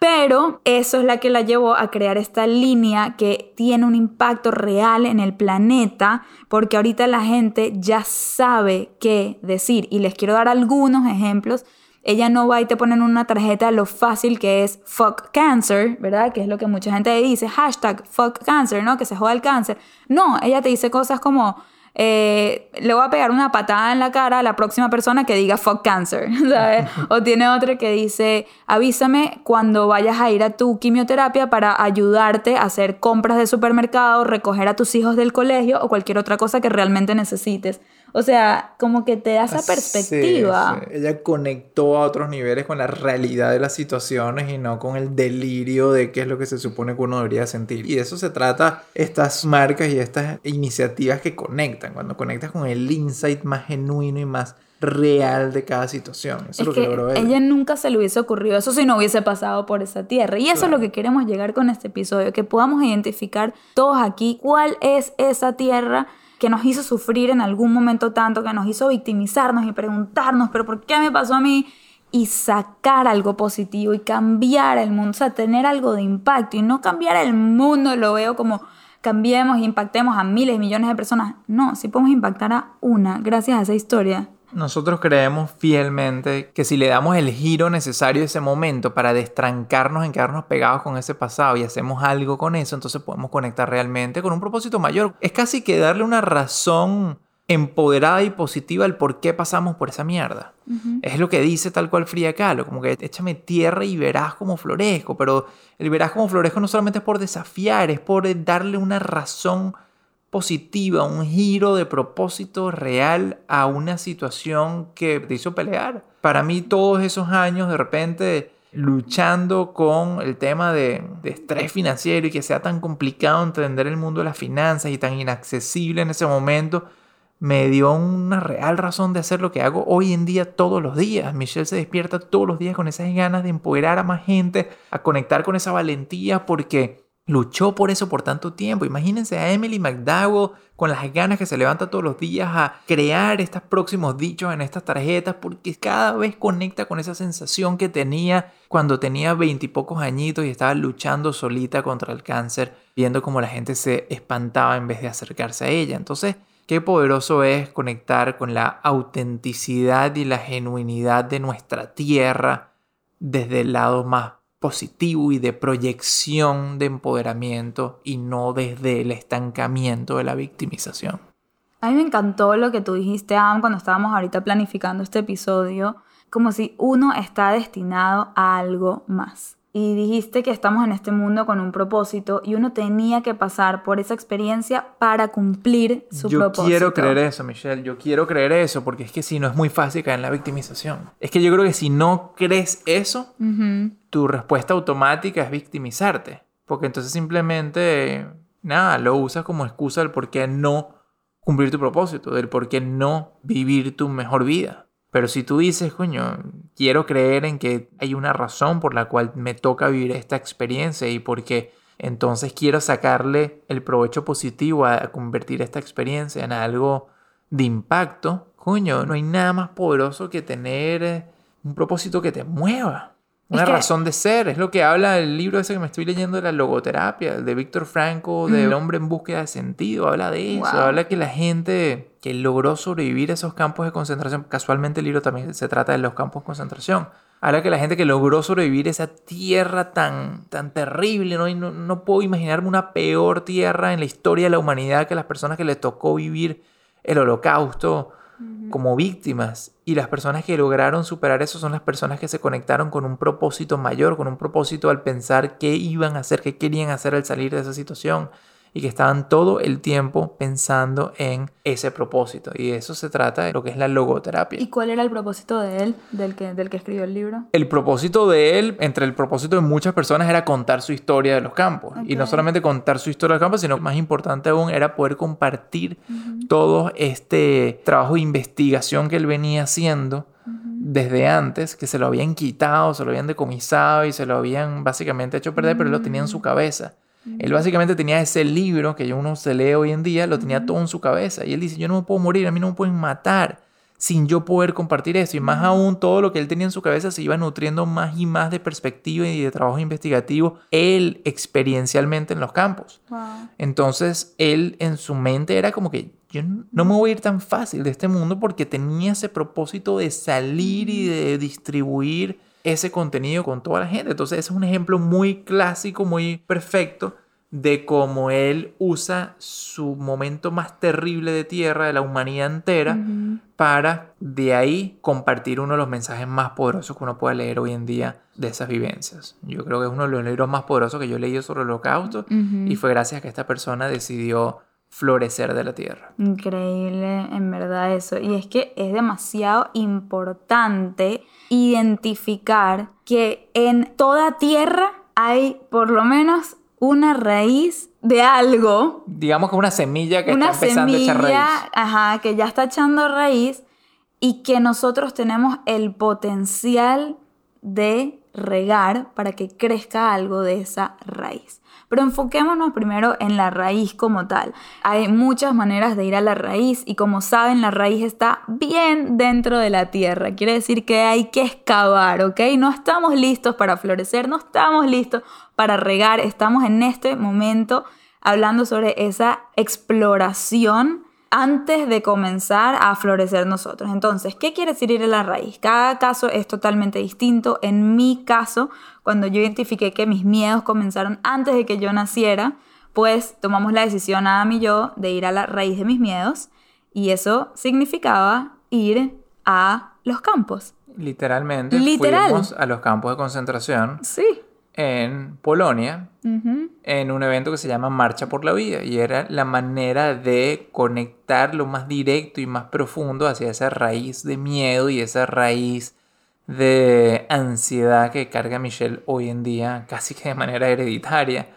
Pero eso es la que la llevó a crear esta línea que tiene un impacto real en el planeta, porque ahorita la gente ya sabe qué decir. Y les quiero dar algunos ejemplos. Ella no va y te pone en una tarjeta lo fácil que es fuck cancer, ¿verdad? Que es lo que mucha gente dice, hashtag fuck cancer, ¿no? Que se joda el cáncer. No, ella te dice cosas como, eh, le voy a pegar una patada en la cara a la próxima persona que diga fuck cancer, ¿sabes? O tiene otra que dice, avísame cuando vayas a ir a tu quimioterapia para ayudarte a hacer compras de supermercado, recoger a tus hijos del colegio o cualquier otra cosa que realmente necesites. O sea, como que te da esa Sí, perspectiva. sí. Ella conectó a otros niveles con la realidad de las situaciones y no con el delirio de qué es lo que se supone que uno debería sentir. Y de eso se trata estas marcas y estas iniciativas que conectan, cuando conectas con el insight más genuino y más real de cada situación. Eso es, Es lo que, que logró ella. ella nunca se le hubiese ocurrido eso si no hubiese pasado por esa tierra. Y eso Claro. es lo que queremos llegar con este episodio, que podamos identificar todos aquí cuál es esa tierra que nos hizo sufrir en algún momento tanto, que nos hizo victimizarnos y preguntarnos, pero ¿por qué me pasó a mí? Y sacar algo positivo y cambiar el mundo, o sea, tener algo de impacto y no cambiar el mundo, lo veo como cambiemos e impactemos a miles, millones de personas. No, sí podemos impactar a una gracias a esa historia. Nosotros creemos fielmente que si le damos el giro necesario a ese momento para destrancarnos en quedarnos pegados con ese pasado y hacemos algo con eso, entonces podemos conectar realmente con un propósito mayor. Es casi que darle una razón empoderada y positiva al por qué pasamos por esa mierda. Es lo que dice tal cual Frida Kahlo, como que échame tierra y verás cómo florezco, pero el verás cómo florezco no solamente es por desafiar, es por darle una razón positiva, un giro de propósito real a una situación que te hizo pelear. Para mí todos esos años de repente luchando con el tema de, de, estrés financiero y que sea tan complicado entender el mundo de las finanzas y tan inaccesible en ese momento, me dio una real razón de hacer lo que hago hoy en día todos los días. Michelle se despierta todos los días con esas ganas de empoderar a más gente, a conectar con esa valentía porque luchó por eso por tanto tiempo. Imagínense a Emily McDowell con las ganas que se levanta todos los días a crear estos próximos dichos en estas tarjetas porque cada vez conecta con esa sensación que tenía cuando tenía veintipocos añitos y estaba luchando solita contra el cáncer, viendo cómo la gente se espantaba en vez de acercarse a ella. Entonces, qué poderoso es conectar con la autenticidad y la genuinidad de nuestra tierra desde el lado más positivo y de proyección de empoderamiento y no desde el estancamiento de la victimización. A mí me encantó lo que tú dijiste, Am, cuando estábamos ahorita planificando este episodio, como si uno está destinado a algo más. Y dijiste que estamos en este mundo con un propósito y uno tenía que pasar por esa experiencia para cumplir su yo propósito. quiero creer eso, Michelle. Yo quiero creer eso porque es que si no es muy fácil caer en la victimización. Es que yo creo que si no crees eso, tu respuesta automática es victimizarte. Porque entonces simplemente, nada, lo usas como excusa del por qué no cumplir tu propósito, del por qué no vivir tu mejor vida. Pero si tú dices, coño, quiero creer en que hay una razón por la cual me toca vivir esta experiencia y porque entonces quiero sacarle el provecho positivo a convertir esta experiencia en algo de impacto, coño, no hay nada más poderoso que tener eh, un propósito que te mueva. Es Una que- razón de ser, es lo que habla el libro ese que me estoy leyendo de la logoterapia, el de Víctor Franco, del hombre en búsqueda de sentido, habla de eso, Wow. habla que la gente que logró sobrevivir a esos campos de concentración, casualmente el libro también se trata de los campos de concentración, habla que la gente que logró sobrevivir esa tierra tan, tan terrible, ¿no? Y no, no puedo imaginarme una peor tierra en la historia de la humanidad que las personas que les tocó vivir el holocausto como víctimas. Y las personas que lograron superar eso son las personas que se conectaron con un propósito mayor, con un propósito al pensar qué iban a hacer, qué querían hacer al salir de esa situación y que estaban todo el tiempo pensando en ese propósito y de eso se trata de lo que es la logoterapia. ¿Y cuál era el propósito de él, del que, del que escribió el libro? El propósito de él, entre el propósito de muchas personas, era contar su historia de los campos. Y no solamente contar su historia de los campos, sino más importante aún era poder compartir todo este trabajo de investigación que él venía haciendo desde antes, que se lo habían quitado, se lo habían decomisado y se lo habían básicamente hecho perder, pero él lo tenía en su cabeza. Él básicamente tenía ese libro que uno se lee hoy en día, lo tenía todo en su cabeza. Y él dice, yo no me puedo morir, a mí no me pueden matar sin yo poder compartir eso. Y más aún, todo lo que él tenía en su cabeza se iba nutriendo más y más de perspectiva y de trabajo investigativo, él experiencialmente en los campos. Wow. Entonces, él en su mente era como que yo no me voy a ir tan fácil de este mundo porque tenía ese propósito de salir y de distribuir ese contenido con toda la gente. Entonces, ese es un ejemplo muy clásico, muy perfecto de cómo él usa su momento más terrible de tierra de la humanidad entera para de ahí compartir uno de los mensajes más poderosos que uno puede leer hoy en día de esas vivencias. Yo creo que es uno de los libros más poderosos que yo he leído sobre el holocausto y fue gracias a que esta persona decidió florecer de la tierra. Increíble, en verdad eso. Y es que es demasiado importante identificar que en toda tierra hay por lo menos una raíz de algo, Digamos que una semilla que una está empezando a echar raíz. ajá, que ya está echando raíz y que nosotros tenemos el potencial de regar para que crezca algo de esa raíz. Pero enfoquémonos primero en la raíz como tal. Hay muchas maneras de ir a la raíz y como saben la raíz está bien dentro de la tierra. Quiere decir que hay que excavar, ¿ok? No estamos listos para florecer, no estamos listos para regar. Estamos en este momento hablando sobre esa exploración antes de comenzar a florecer nosotros. Entonces, ¿qué quiere decir ir a la raíz? Cada caso es totalmente distinto. En mi caso, cuando yo identifiqué que mis miedos comenzaron antes de que yo naciera, pues tomamos la decisión, Adam y yo, de ir a la raíz de mis miedos y eso significaba ir a los campos. Literalmente Literal. fuimos a los campos de concentración Sí. en Polonia en un evento que se llama Marcha por la Vida y era la manera de conectar lo más directo y más profundo hacia esa raíz de miedo y esa raíz de ansiedad que carga Michelle hoy en día casi que de manera hereditaria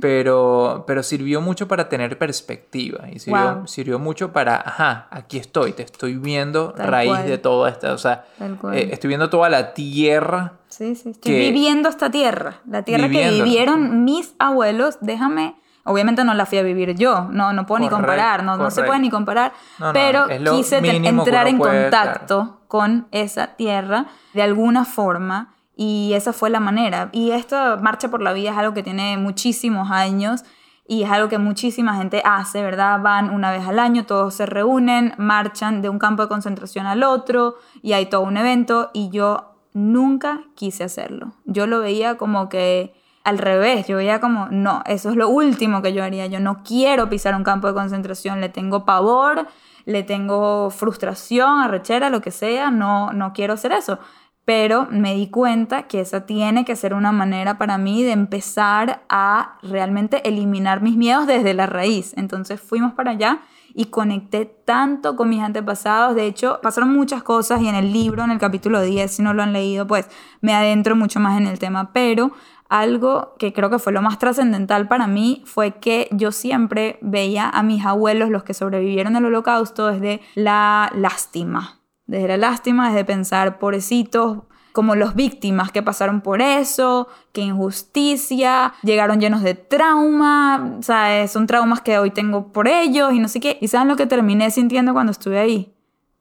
pero, pero sirvió mucho para tener perspectiva y sirvió, Wow. sirvió mucho para, ajá, aquí estoy, te estoy viendo Tal raíz cual. de toda esta, o sea, eh, estoy viendo toda la tierra Sí, sí. Estoy que- viviendo esta tierra. La tierra que vivieron mis abuelos. Déjame. Obviamente no la fui a vivir yo. No, no puedo ni comparar. No, no se puede ni comparar. No, pero quise entrar en contacto con esa tierra de alguna forma. Y esa fue la manera. Y esta marcha por la vida es algo que tiene muchísimos años. Y es algo que muchísima gente hace, ¿verdad? Van una vez al año, todos se reúnen, marchan de un campo de concentración al otro y hay todo un evento y yo nunca quise hacerlo. Yo lo veía como que al revés, yo veía como, no, eso es lo último que yo haría, yo no quiero pisar un campo de concentración, le tengo pavor, le tengo frustración, arrechera, lo que sea, no, no quiero hacer eso. pero me di cuenta que esa tiene que ser una manera para mí de empezar a realmente eliminar mis miedos desde la raíz. Entonces fuimos para allá y conecté tanto con mis antepasados. De hecho, pasaron muchas cosas y en el libro, en el capítulo 10, si no lo han leído, pues me adentro mucho más en el tema. Pero algo que creo que fue lo más trascendental para mí fue que yo siempre veía a mis abuelos, los que sobrevivieron al holocausto, desde la lástima desde la lástima, desde pensar, pobrecitos, como los víctimas que pasaron por eso, qué injusticia, llegaron llenos de trauma, ¿sabes? Son traumas que hoy tengo por ellos y no sé qué. ¿Y saben lo que terminé sintiendo cuando estuve ahí?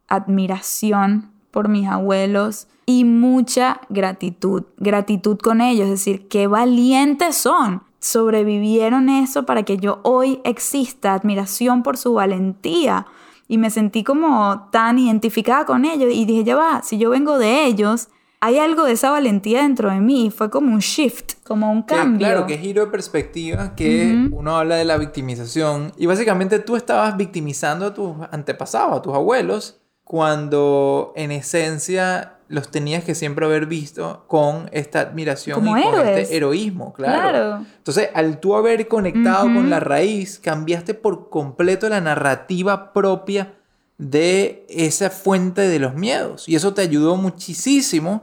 Admiración por mis abuelos y mucha gratitud, gratitud con ellos, es decir, qué valientes son. Sobrevivieron eso para que yo hoy exista, admiración por su valentía y me sentí como tan identificada con ellos y dije, ya va, si yo vengo de ellos, hay algo de esa valentía dentro de mí, fue como un shift, como un cambio. Claro, que giro de perspectiva, que uno habla de la victimización y básicamente tú estabas victimizando a tus antepasados, a tus abuelos, cuando en esencia los tenías que siempre haber visto con esta admiración y con este heroísmo, claro. Entonces, al tú haber conectado con la raíz, cambiaste por completo la narrativa propia de esa fuente de los miedos. Y eso te ayudó muchísimo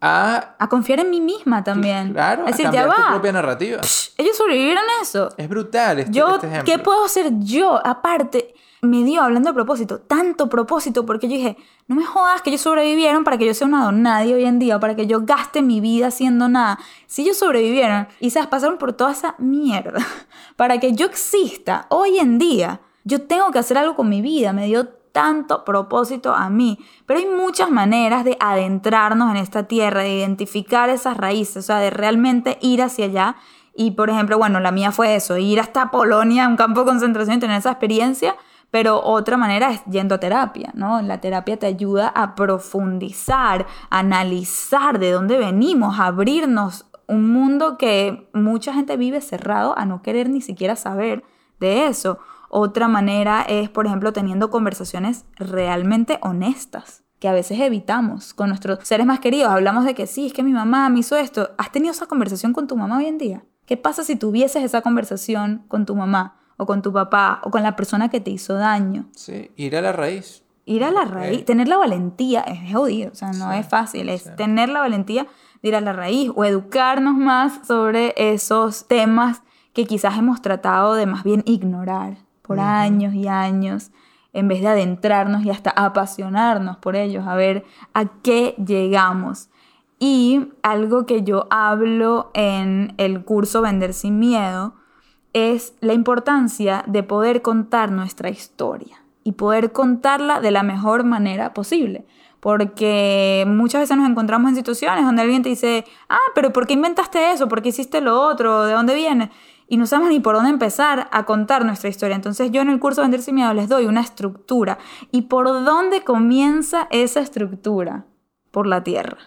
a... A confiar en mí misma también. Claro, a cambiar tu propia narrativa. ellos sobrevivieron eso. Es brutal este, yo, este ¿Qué puedo hacer yo? Aparte me dio, hablando de propósito, tanto propósito, porque yo dije, no me jodas que ellos sobrevivieron para que yo sea un don nadie hoy en día, para que yo gaste mi vida haciendo nada. Si ellos sobrevivieron y se pasaron por toda esa mierda, para que yo exista hoy en día, yo tengo que hacer algo con mi vida, me dio tanto propósito a mí. Pero hay muchas maneras de adentrarnos en esta tierra, de identificar esas raíces, o sea, de realmente ir hacia allá. Y por ejemplo, bueno, la mía fue eso, ir hasta Polonia, un campo de concentración y tener esa experiencia pero otra manera es yendo a terapia, ¿no? La terapia te ayuda a profundizar, a analizar de dónde venimos, a abrirnos un mundo que mucha gente vive cerrado a no querer ni siquiera saber de eso. Otra manera es, por ejemplo, teniendo conversaciones realmente honestas que a veces evitamos con nuestros seres más queridos. Hablamos de que sí, es que mi mamá me hizo esto. ¿Has tenido esa conversación con tu mamá hoy en día? ¿Qué pasa si tuvieses esa conversación con tu mamá? O con tu papá o con la persona que te hizo daño. Sí, ir a la raíz. Ir a la raíz, tener la valentía es jodido, o sea, no es fácil, es tener la valentía de ir a la raíz o educarnos más sobre esos temas que quizás hemos tratado de más bien ignorar por años y años, en vez de adentrarnos y hasta apasionarnos por ellos, a ver a qué llegamos. Y algo que yo hablo en el curso Vender sin Miedo es la importancia de poder contar nuestra historia y poder contarla de la mejor manera posible. Porque muchas veces nos encontramos en situaciones donde alguien te dice, ah, pero ¿por qué inventaste eso? ¿Por qué hiciste lo otro? ¿De dónde viene? Y no sabemos ni por dónde empezar a contar nuestra historia. Entonces yo en el curso Vender sin Miedo les doy una estructura. ¿Y por dónde comienza esa estructura? Por la tierra.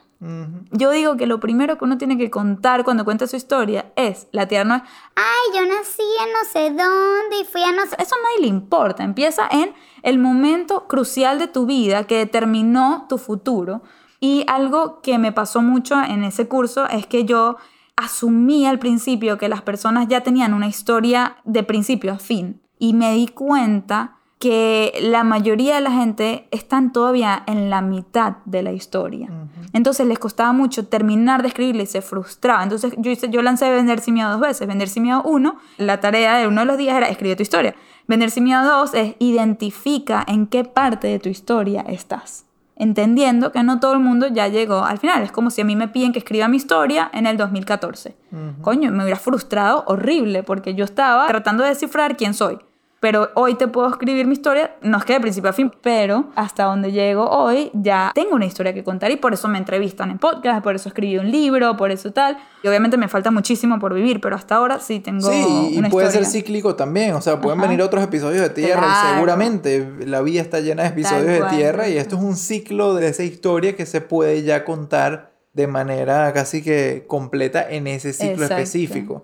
Yo digo que lo primero que uno tiene que contar cuando cuenta su historia es, la tierra no es, ay, yo nací en no sé dónde y fui a no sé... Eso a nadie le importa, empieza en el momento crucial de tu vida que determinó tu futuro. Y algo que me pasó mucho en ese curso es que yo asumí al principio que las personas ya tenían una historia de principio a fin. Y me di cuenta que la mayoría de la gente están todavía en la mitad de la historia. Entonces les costaba mucho terminar de escribirla y se frustraba. Entonces yo, hice, yo lancé Vender sin miedo dos veces. Vender sin miedo uno, la tarea de uno de los días era escribir tu historia. Vender sin miedo dos es identifica en qué parte de tu historia estás. Entendiendo que no todo el mundo ya llegó al final. Es como si a mí me piden que escriba mi historia en el 2014. Coño, me hubiera frustrado horrible porque yo estaba tratando de descifrar quién soy pero hoy te puedo escribir mi historia, no es que de principio a fin, pero hasta donde llego hoy ya tengo una historia que contar y por eso me entrevistan en podcast, por eso escribí un libro, por eso tal. Y obviamente me falta muchísimo por vivir, pero hasta ahora sí tengo. Sí, y puede ser cíclico también, o sea, pueden venir otros episodios de tierra y seguramente la vida está llena de episodios de tierra y esto es un ciclo de esa historia que se puede ya contar de manera casi que completa en ese ciclo específico.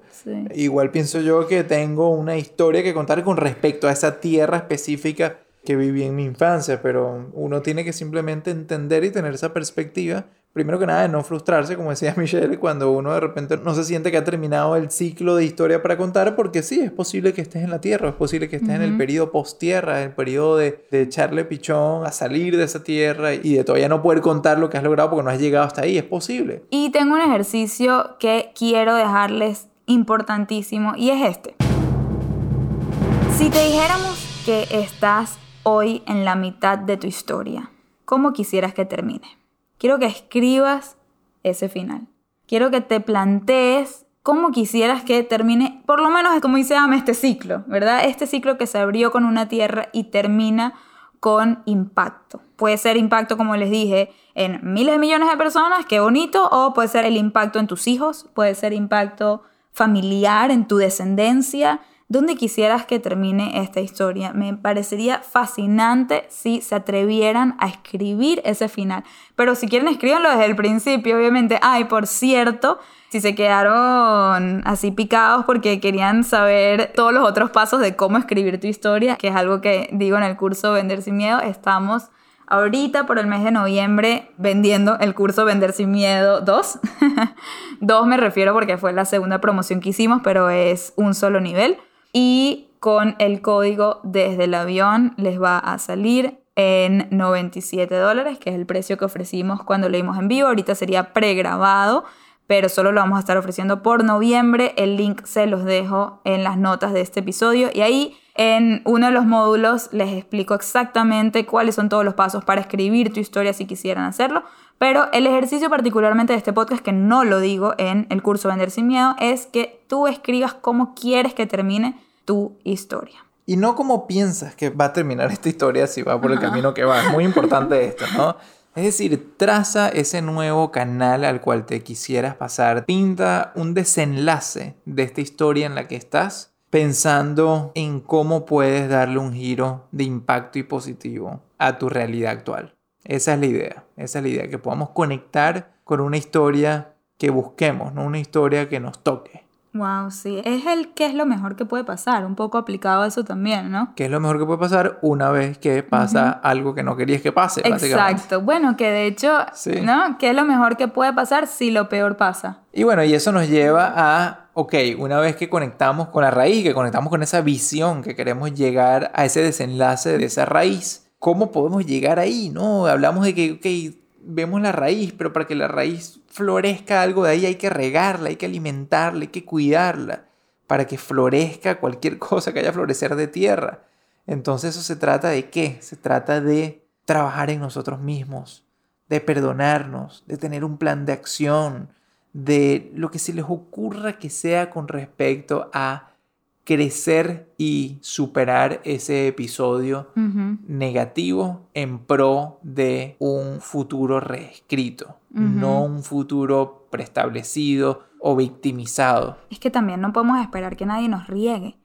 Igual pienso yo que tengo una historia que contar con respecto a esa tierra específica que viví en mi infancia, pero uno tiene que simplemente entender y tener esa perspectiva primero que nada, de no frustrarse, como decía Michelle, cuando uno de repente no se siente que ha terminado el ciclo de historia para contar, porque sí, es posible que estés en la tierra, es posible que estés en el periodo post-tierra, el periodo de, de echarle pichón a salir de esa tierra y de todavía no poder contar lo que has logrado porque no has llegado hasta ahí, es posible. Y tengo un ejercicio que quiero dejarles importantísimo y es este. Si te dijéramos que estás hoy en la mitad de tu historia, ¿cómo quisieras que termine? Quiero que escribas ese final. Quiero que te plantees cómo quisieras que termine, por lo menos como dice Ame, este ciclo, ¿verdad? Este ciclo que se abrió con una tierra y termina con impacto. Puede ser impacto, como les dije, en miles de millones de personas, qué bonito, o puede ser el impacto en tus hijos, puede ser impacto familiar, en tu descendencia, ¿Dónde quisieras que termine esta historia? Me parecería fascinante si se atrevieran a escribir ese final. Pero si quieren, escríbanlo desde el principio, obviamente. Ay, por cierto, si se quedaron así picados porque querían saber todos los otros pasos de cómo escribir tu historia, que es algo que digo en el curso Vender sin Miedo, estamos ahorita por el mes de noviembre vendiendo el curso Vender sin Miedo 2. 2 me refiero porque fue la segunda promoción que hicimos, pero es un solo nivel y con el código desde el avión les va a salir en 97 dólares, que es el precio que ofrecimos cuando leímos en vivo. Ahorita sería pregrabado, pero solo lo vamos a estar ofreciendo por noviembre. El link se los dejo en las notas de este episodio y ahí en uno de los módulos les explico exactamente cuáles son todos los pasos para escribir tu historia si quisieran hacerlo. Pero el ejercicio particularmente de este podcast, que no lo digo en el curso Vender sin Miedo, es que tú escribas cómo quieres que termine tu historia. Y no cómo piensas que va a terminar esta historia si va por el camino que va. Es muy importante esto, ¿no? Es decir, traza ese nuevo canal al cual te quisieras pasar. Pinta un desenlace de esta historia en la que estás pensando en cómo puedes darle un giro de impacto y positivo a tu realidad actual. Esa es la idea, esa es la idea, que podamos conectar con una historia que busquemos, no una historia que nos toque. Wow, sí, es el qué es lo mejor que puede pasar, un poco aplicado a eso también, ¿no? ¿Qué es lo mejor que puede pasar una vez que pasa algo que no querías que pase? Exacto, bueno, que de hecho, ¿no? ¿Qué es lo mejor que puede pasar si lo peor pasa? Y bueno, y eso nos lleva a, ok, una vez que conectamos con la raíz, que conectamos con esa visión, que queremos llegar a ese desenlace de esa raíz, ¿cómo podemos llegar ahí? ¿No? Hablamos de que, vemos la raíz, pero para que la raíz florezca algo de ahí hay que regarla, hay que alimentarla, hay que cuidarla, para que florezca cualquier cosa que haya florecer de tierra. Entonces eso se trata de qué? Se trata de trabajar en nosotros mismos, de perdonarnos, de tener un plan de acción, de lo que se les ocurra que sea con respecto a crecer y superar ese episodio negativo en pro de un futuro reescrito, no un futuro preestablecido o victimizado. Es que también no podemos esperar que nadie nos riegue.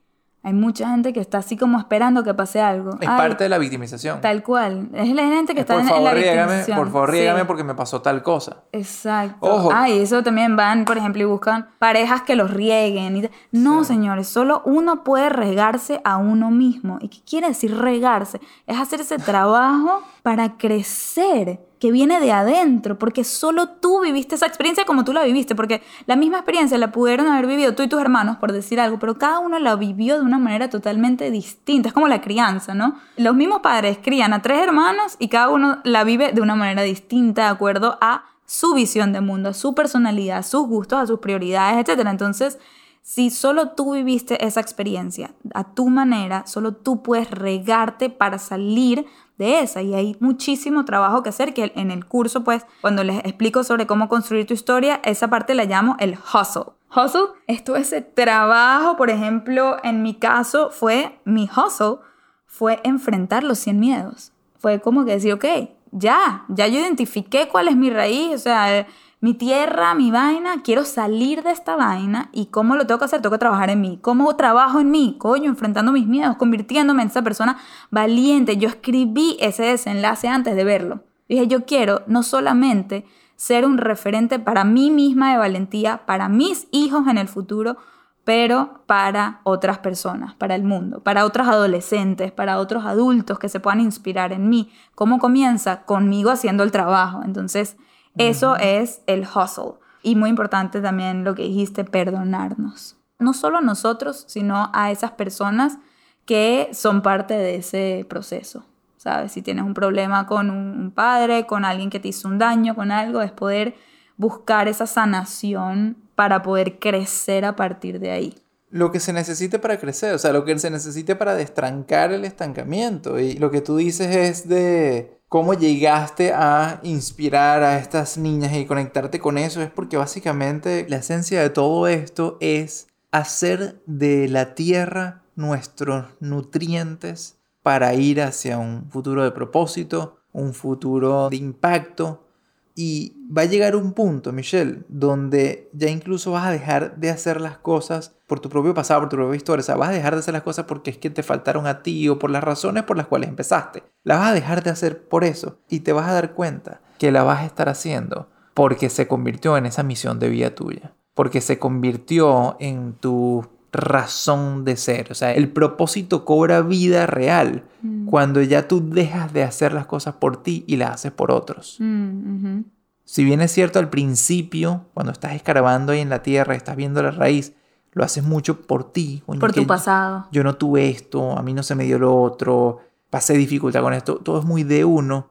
Hay mucha gente que está así como esperando que pase algo. Es parte de la victimización. Tal cual. Es la gente que está en, la victimización. Por favor, rígame porque me pasó tal cosa. Exacto. Ojo. Ay, eso también van, por ejemplo, y buscan parejas que los rieguen. Y... No, señores, solo uno puede regarse a uno mismo. ¿Y qué quiere decir regarse? Es hacer ese trabajo para crecer viene de adentro, porque solo tú viviste esa experiencia como tú la viviste, porque la misma experiencia la pudieron haber vivido tú y tus hermanos, por decir algo, pero cada uno la vivió de una manera totalmente distinta, es como la crianza, ¿no? Los mismos padres crían a tres hermanos y cada uno la vive de una manera distinta, de acuerdo a su visión de mundo, a su personalidad, a sus gustos, a sus prioridades, etc. Entonces, si solo tú viviste esa experiencia a tu manera, solo tú puedes regarte para salir de esa. Y hay muchísimo trabajo que hacer que en el curso pues cuando les explico sobre cómo construir tu historia esa parte la llamo el hustle. Hustle es todo ese trabajo por ejemplo en mi caso fue mi hustle fue enfrentar los 100 miedos. Fue como que decir ok ya ya yo identifiqué cuál es mi raíz o sea mi tierra, mi vaina, quiero salir de esta vaina y cómo lo tengo que hacer, tengo que trabajar en mí. ¿Cómo trabajo en mí? Coño, enfrentando mis miedos, convirtiéndome en esa persona valiente. Yo escribí ese desenlace antes de verlo. Dije, yo quiero no solamente ser un referente para mí misma de valentía, para mis hijos en el futuro, pero para otras personas, para el mundo, para otros adolescentes, para otros adultos que se puedan inspirar en mí. ¿Cómo comienza? Conmigo haciendo el trabajo. Entonces, Eso es el hustle. Y muy importante también lo que dijiste, perdonarnos. No solo a nosotros, sino a esas personas que son parte de ese proceso. ¿Sabes? Si tienes un problema con un padre, con alguien que te hizo un daño, con algo, es poder buscar esa sanación para poder crecer a partir de ahí. Lo que se necesite para crecer, o sea, lo que se necesite para destrancar el estancamiento. Y lo que tú dices es de cómo llegaste a inspirar a estas niñas y conectarte con eso, es porque básicamente la esencia de todo esto es hacer de la tierra nuestros nutrientes para ir hacia un futuro de propósito, un futuro de impacto. Y va a llegar un punto, Michelle, donde ya incluso vas a dejar de hacer las cosas por tu propio pasado, por tu propia historia. O sea, vas a dejar de hacer las cosas porque es que te faltaron a ti o por las razones por las cuales empezaste. La vas a dejar de hacer por eso y te vas a dar cuenta que la vas a estar haciendo porque se convirtió en esa misión de vida tuya. Porque se convirtió en tu razón de ser. O sea, el propósito cobra vida real Mm. cuando ya tú dejas de hacer las cosas por ti y las haces por otros. Mm. Si bien es cierto al principio, cuando estás escarbando ahí en la tierra, estás viendo la raíz, lo haces mucho por ti. Por tu pasado. Yo no tuve esto, a mí no se me dio lo otro, pasé dificultad con esto, todo es muy de uno.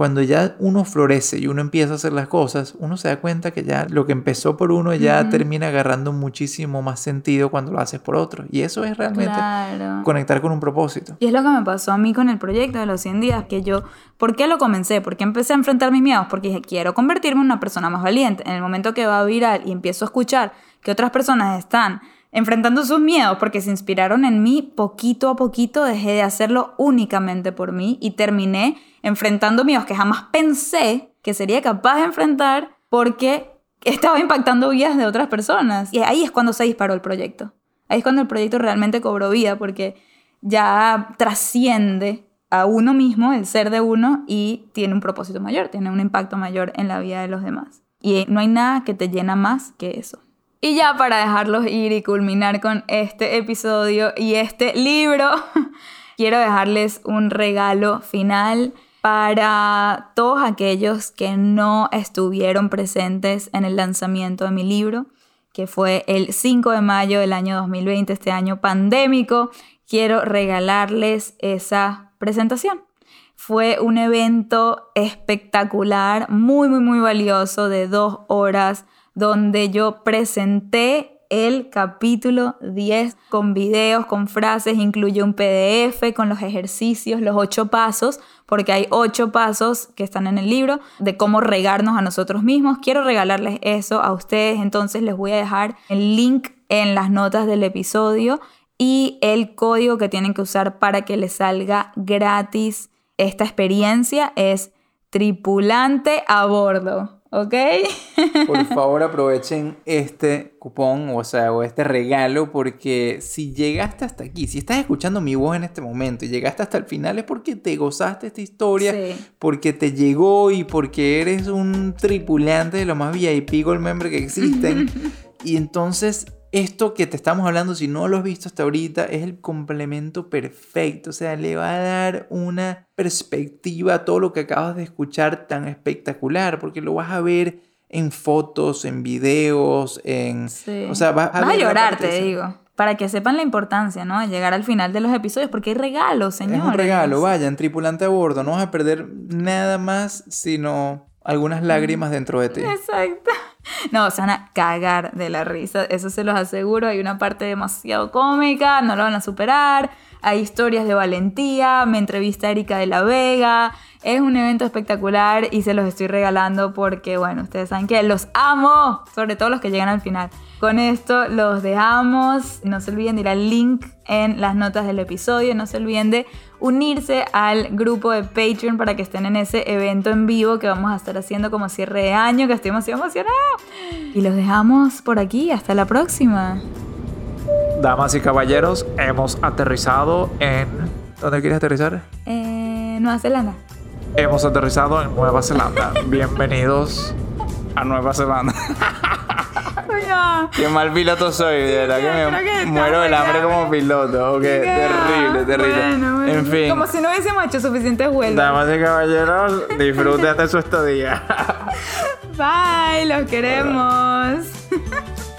Cuando ya uno florece y uno empieza a hacer las cosas, uno se da cuenta que ya lo que empezó por uno ya termina agarrando muchísimo más sentido cuando lo haces por otro. Y eso es realmente Claro. conectar con un propósito. Y es lo que me pasó a mí con el proyecto de los 100 días, que yo, ¿por qué lo comencé? ¿Por qué empecé a enfrentar mis miedos? Porque dije, quiero convertirme en una persona más valiente. En el momento que va viral y empiezo a escuchar que otras personas están enfrentando sus miedos porque se inspiraron en mí, poquito a poquito dejé de hacerlo únicamente por mí y terminé enfrentando miedos que jamás pensé que sería capaz de enfrentar porque estaba impactando vidas de otras personas. Y ahí es cuando se disparó el proyecto. Ahí es cuando el proyecto realmente cobró vida porque ya trasciende a uno mismo, el ser de uno, y tiene un propósito mayor, tiene un impacto mayor en la vida de los demás. Y no hay nada que te llena más que eso. Y ya para dejarlos ir y culminar con este episodio y este libro, quiero dejarles un regalo final para todos aquellos que no estuvieron presentes en el lanzamiento de mi libro, que fue el 5 de mayo del año 2020, este año pandémico. Quiero regalarles esa presentación. Fue un evento espectacular, muy, muy, muy valioso de dos horas, donde yo presenté el capítulo 10 con videos, con frases, incluye un PDF con los ejercicios, los ocho pasos, porque hay ocho pasos que están en el libro de cómo regarnos a nosotros mismos. Quiero regalarles eso a ustedes, entonces les voy a dejar el link en las notas del episodio y el código que tienen que usar para que les salga gratis esta experiencia es tripulante a bordo, ¿ok? Por favor aprovechen este cupón, o sea, o este regalo, porque si llegaste hasta aquí, si estás escuchando mi voz en este momento y llegaste hasta el final es porque te gozaste esta historia, Sí. porque te llegó y porque eres un tripulante de lo más VIP Gold Member que existen. y entonces esto que te estamos hablando, si no lo has visto hasta ahorita, es el complemento perfecto. O sea, le va a dar una perspectiva a todo lo que acabas de escuchar tan espectacular, porque lo vas a ver en fotos, en videos, en... Sí. O sea, vas a, Vas a llorar, te esa. digo. Para que sepan la importancia, ¿no? De llegar al final de los episodios, porque hay regalos, señores. Es un regalo, vayan, tripulante a bordo. No vas a perder nada más sino algunas lágrimas dentro de ti. Exacto. No, se van a cagar de la risa, eso se los aseguro. Hay una parte demasiado cómica, no lo van a superar. Hay historias de valentía, me entrevista Erika de la Vega. Es un evento espectacular y se los estoy regalando porque, bueno, ustedes saben que los amo, sobre todo los que llegan al final. Con esto los dejamos. No se olviden de ir al link en las notas del episodio. No se olviden de unirse al grupo de Patreon para que estén en ese evento en vivo que vamos a estar haciendo como cierre de año, que estoy demasiado emocionada. Y los dejamos por aquí. Hasta la próxima. Damas y caballeros, hemos aterrizado en... ¿Dónde quieres aterrizar? Eh, Nueva Zelanda. Hemos aterrizado en Nueva Zelanda. Bienvenidos a Nueva Zelanda. Qué mal piloto soy, de verdad que me muero del hambre como piloto. Ok, terrible, terrible. Bueno, bueno. En fin, Como si no hubiésemos hecho suficientes vuelos. damas y caballeros, disfruten de su estadía. Bye, los queremos.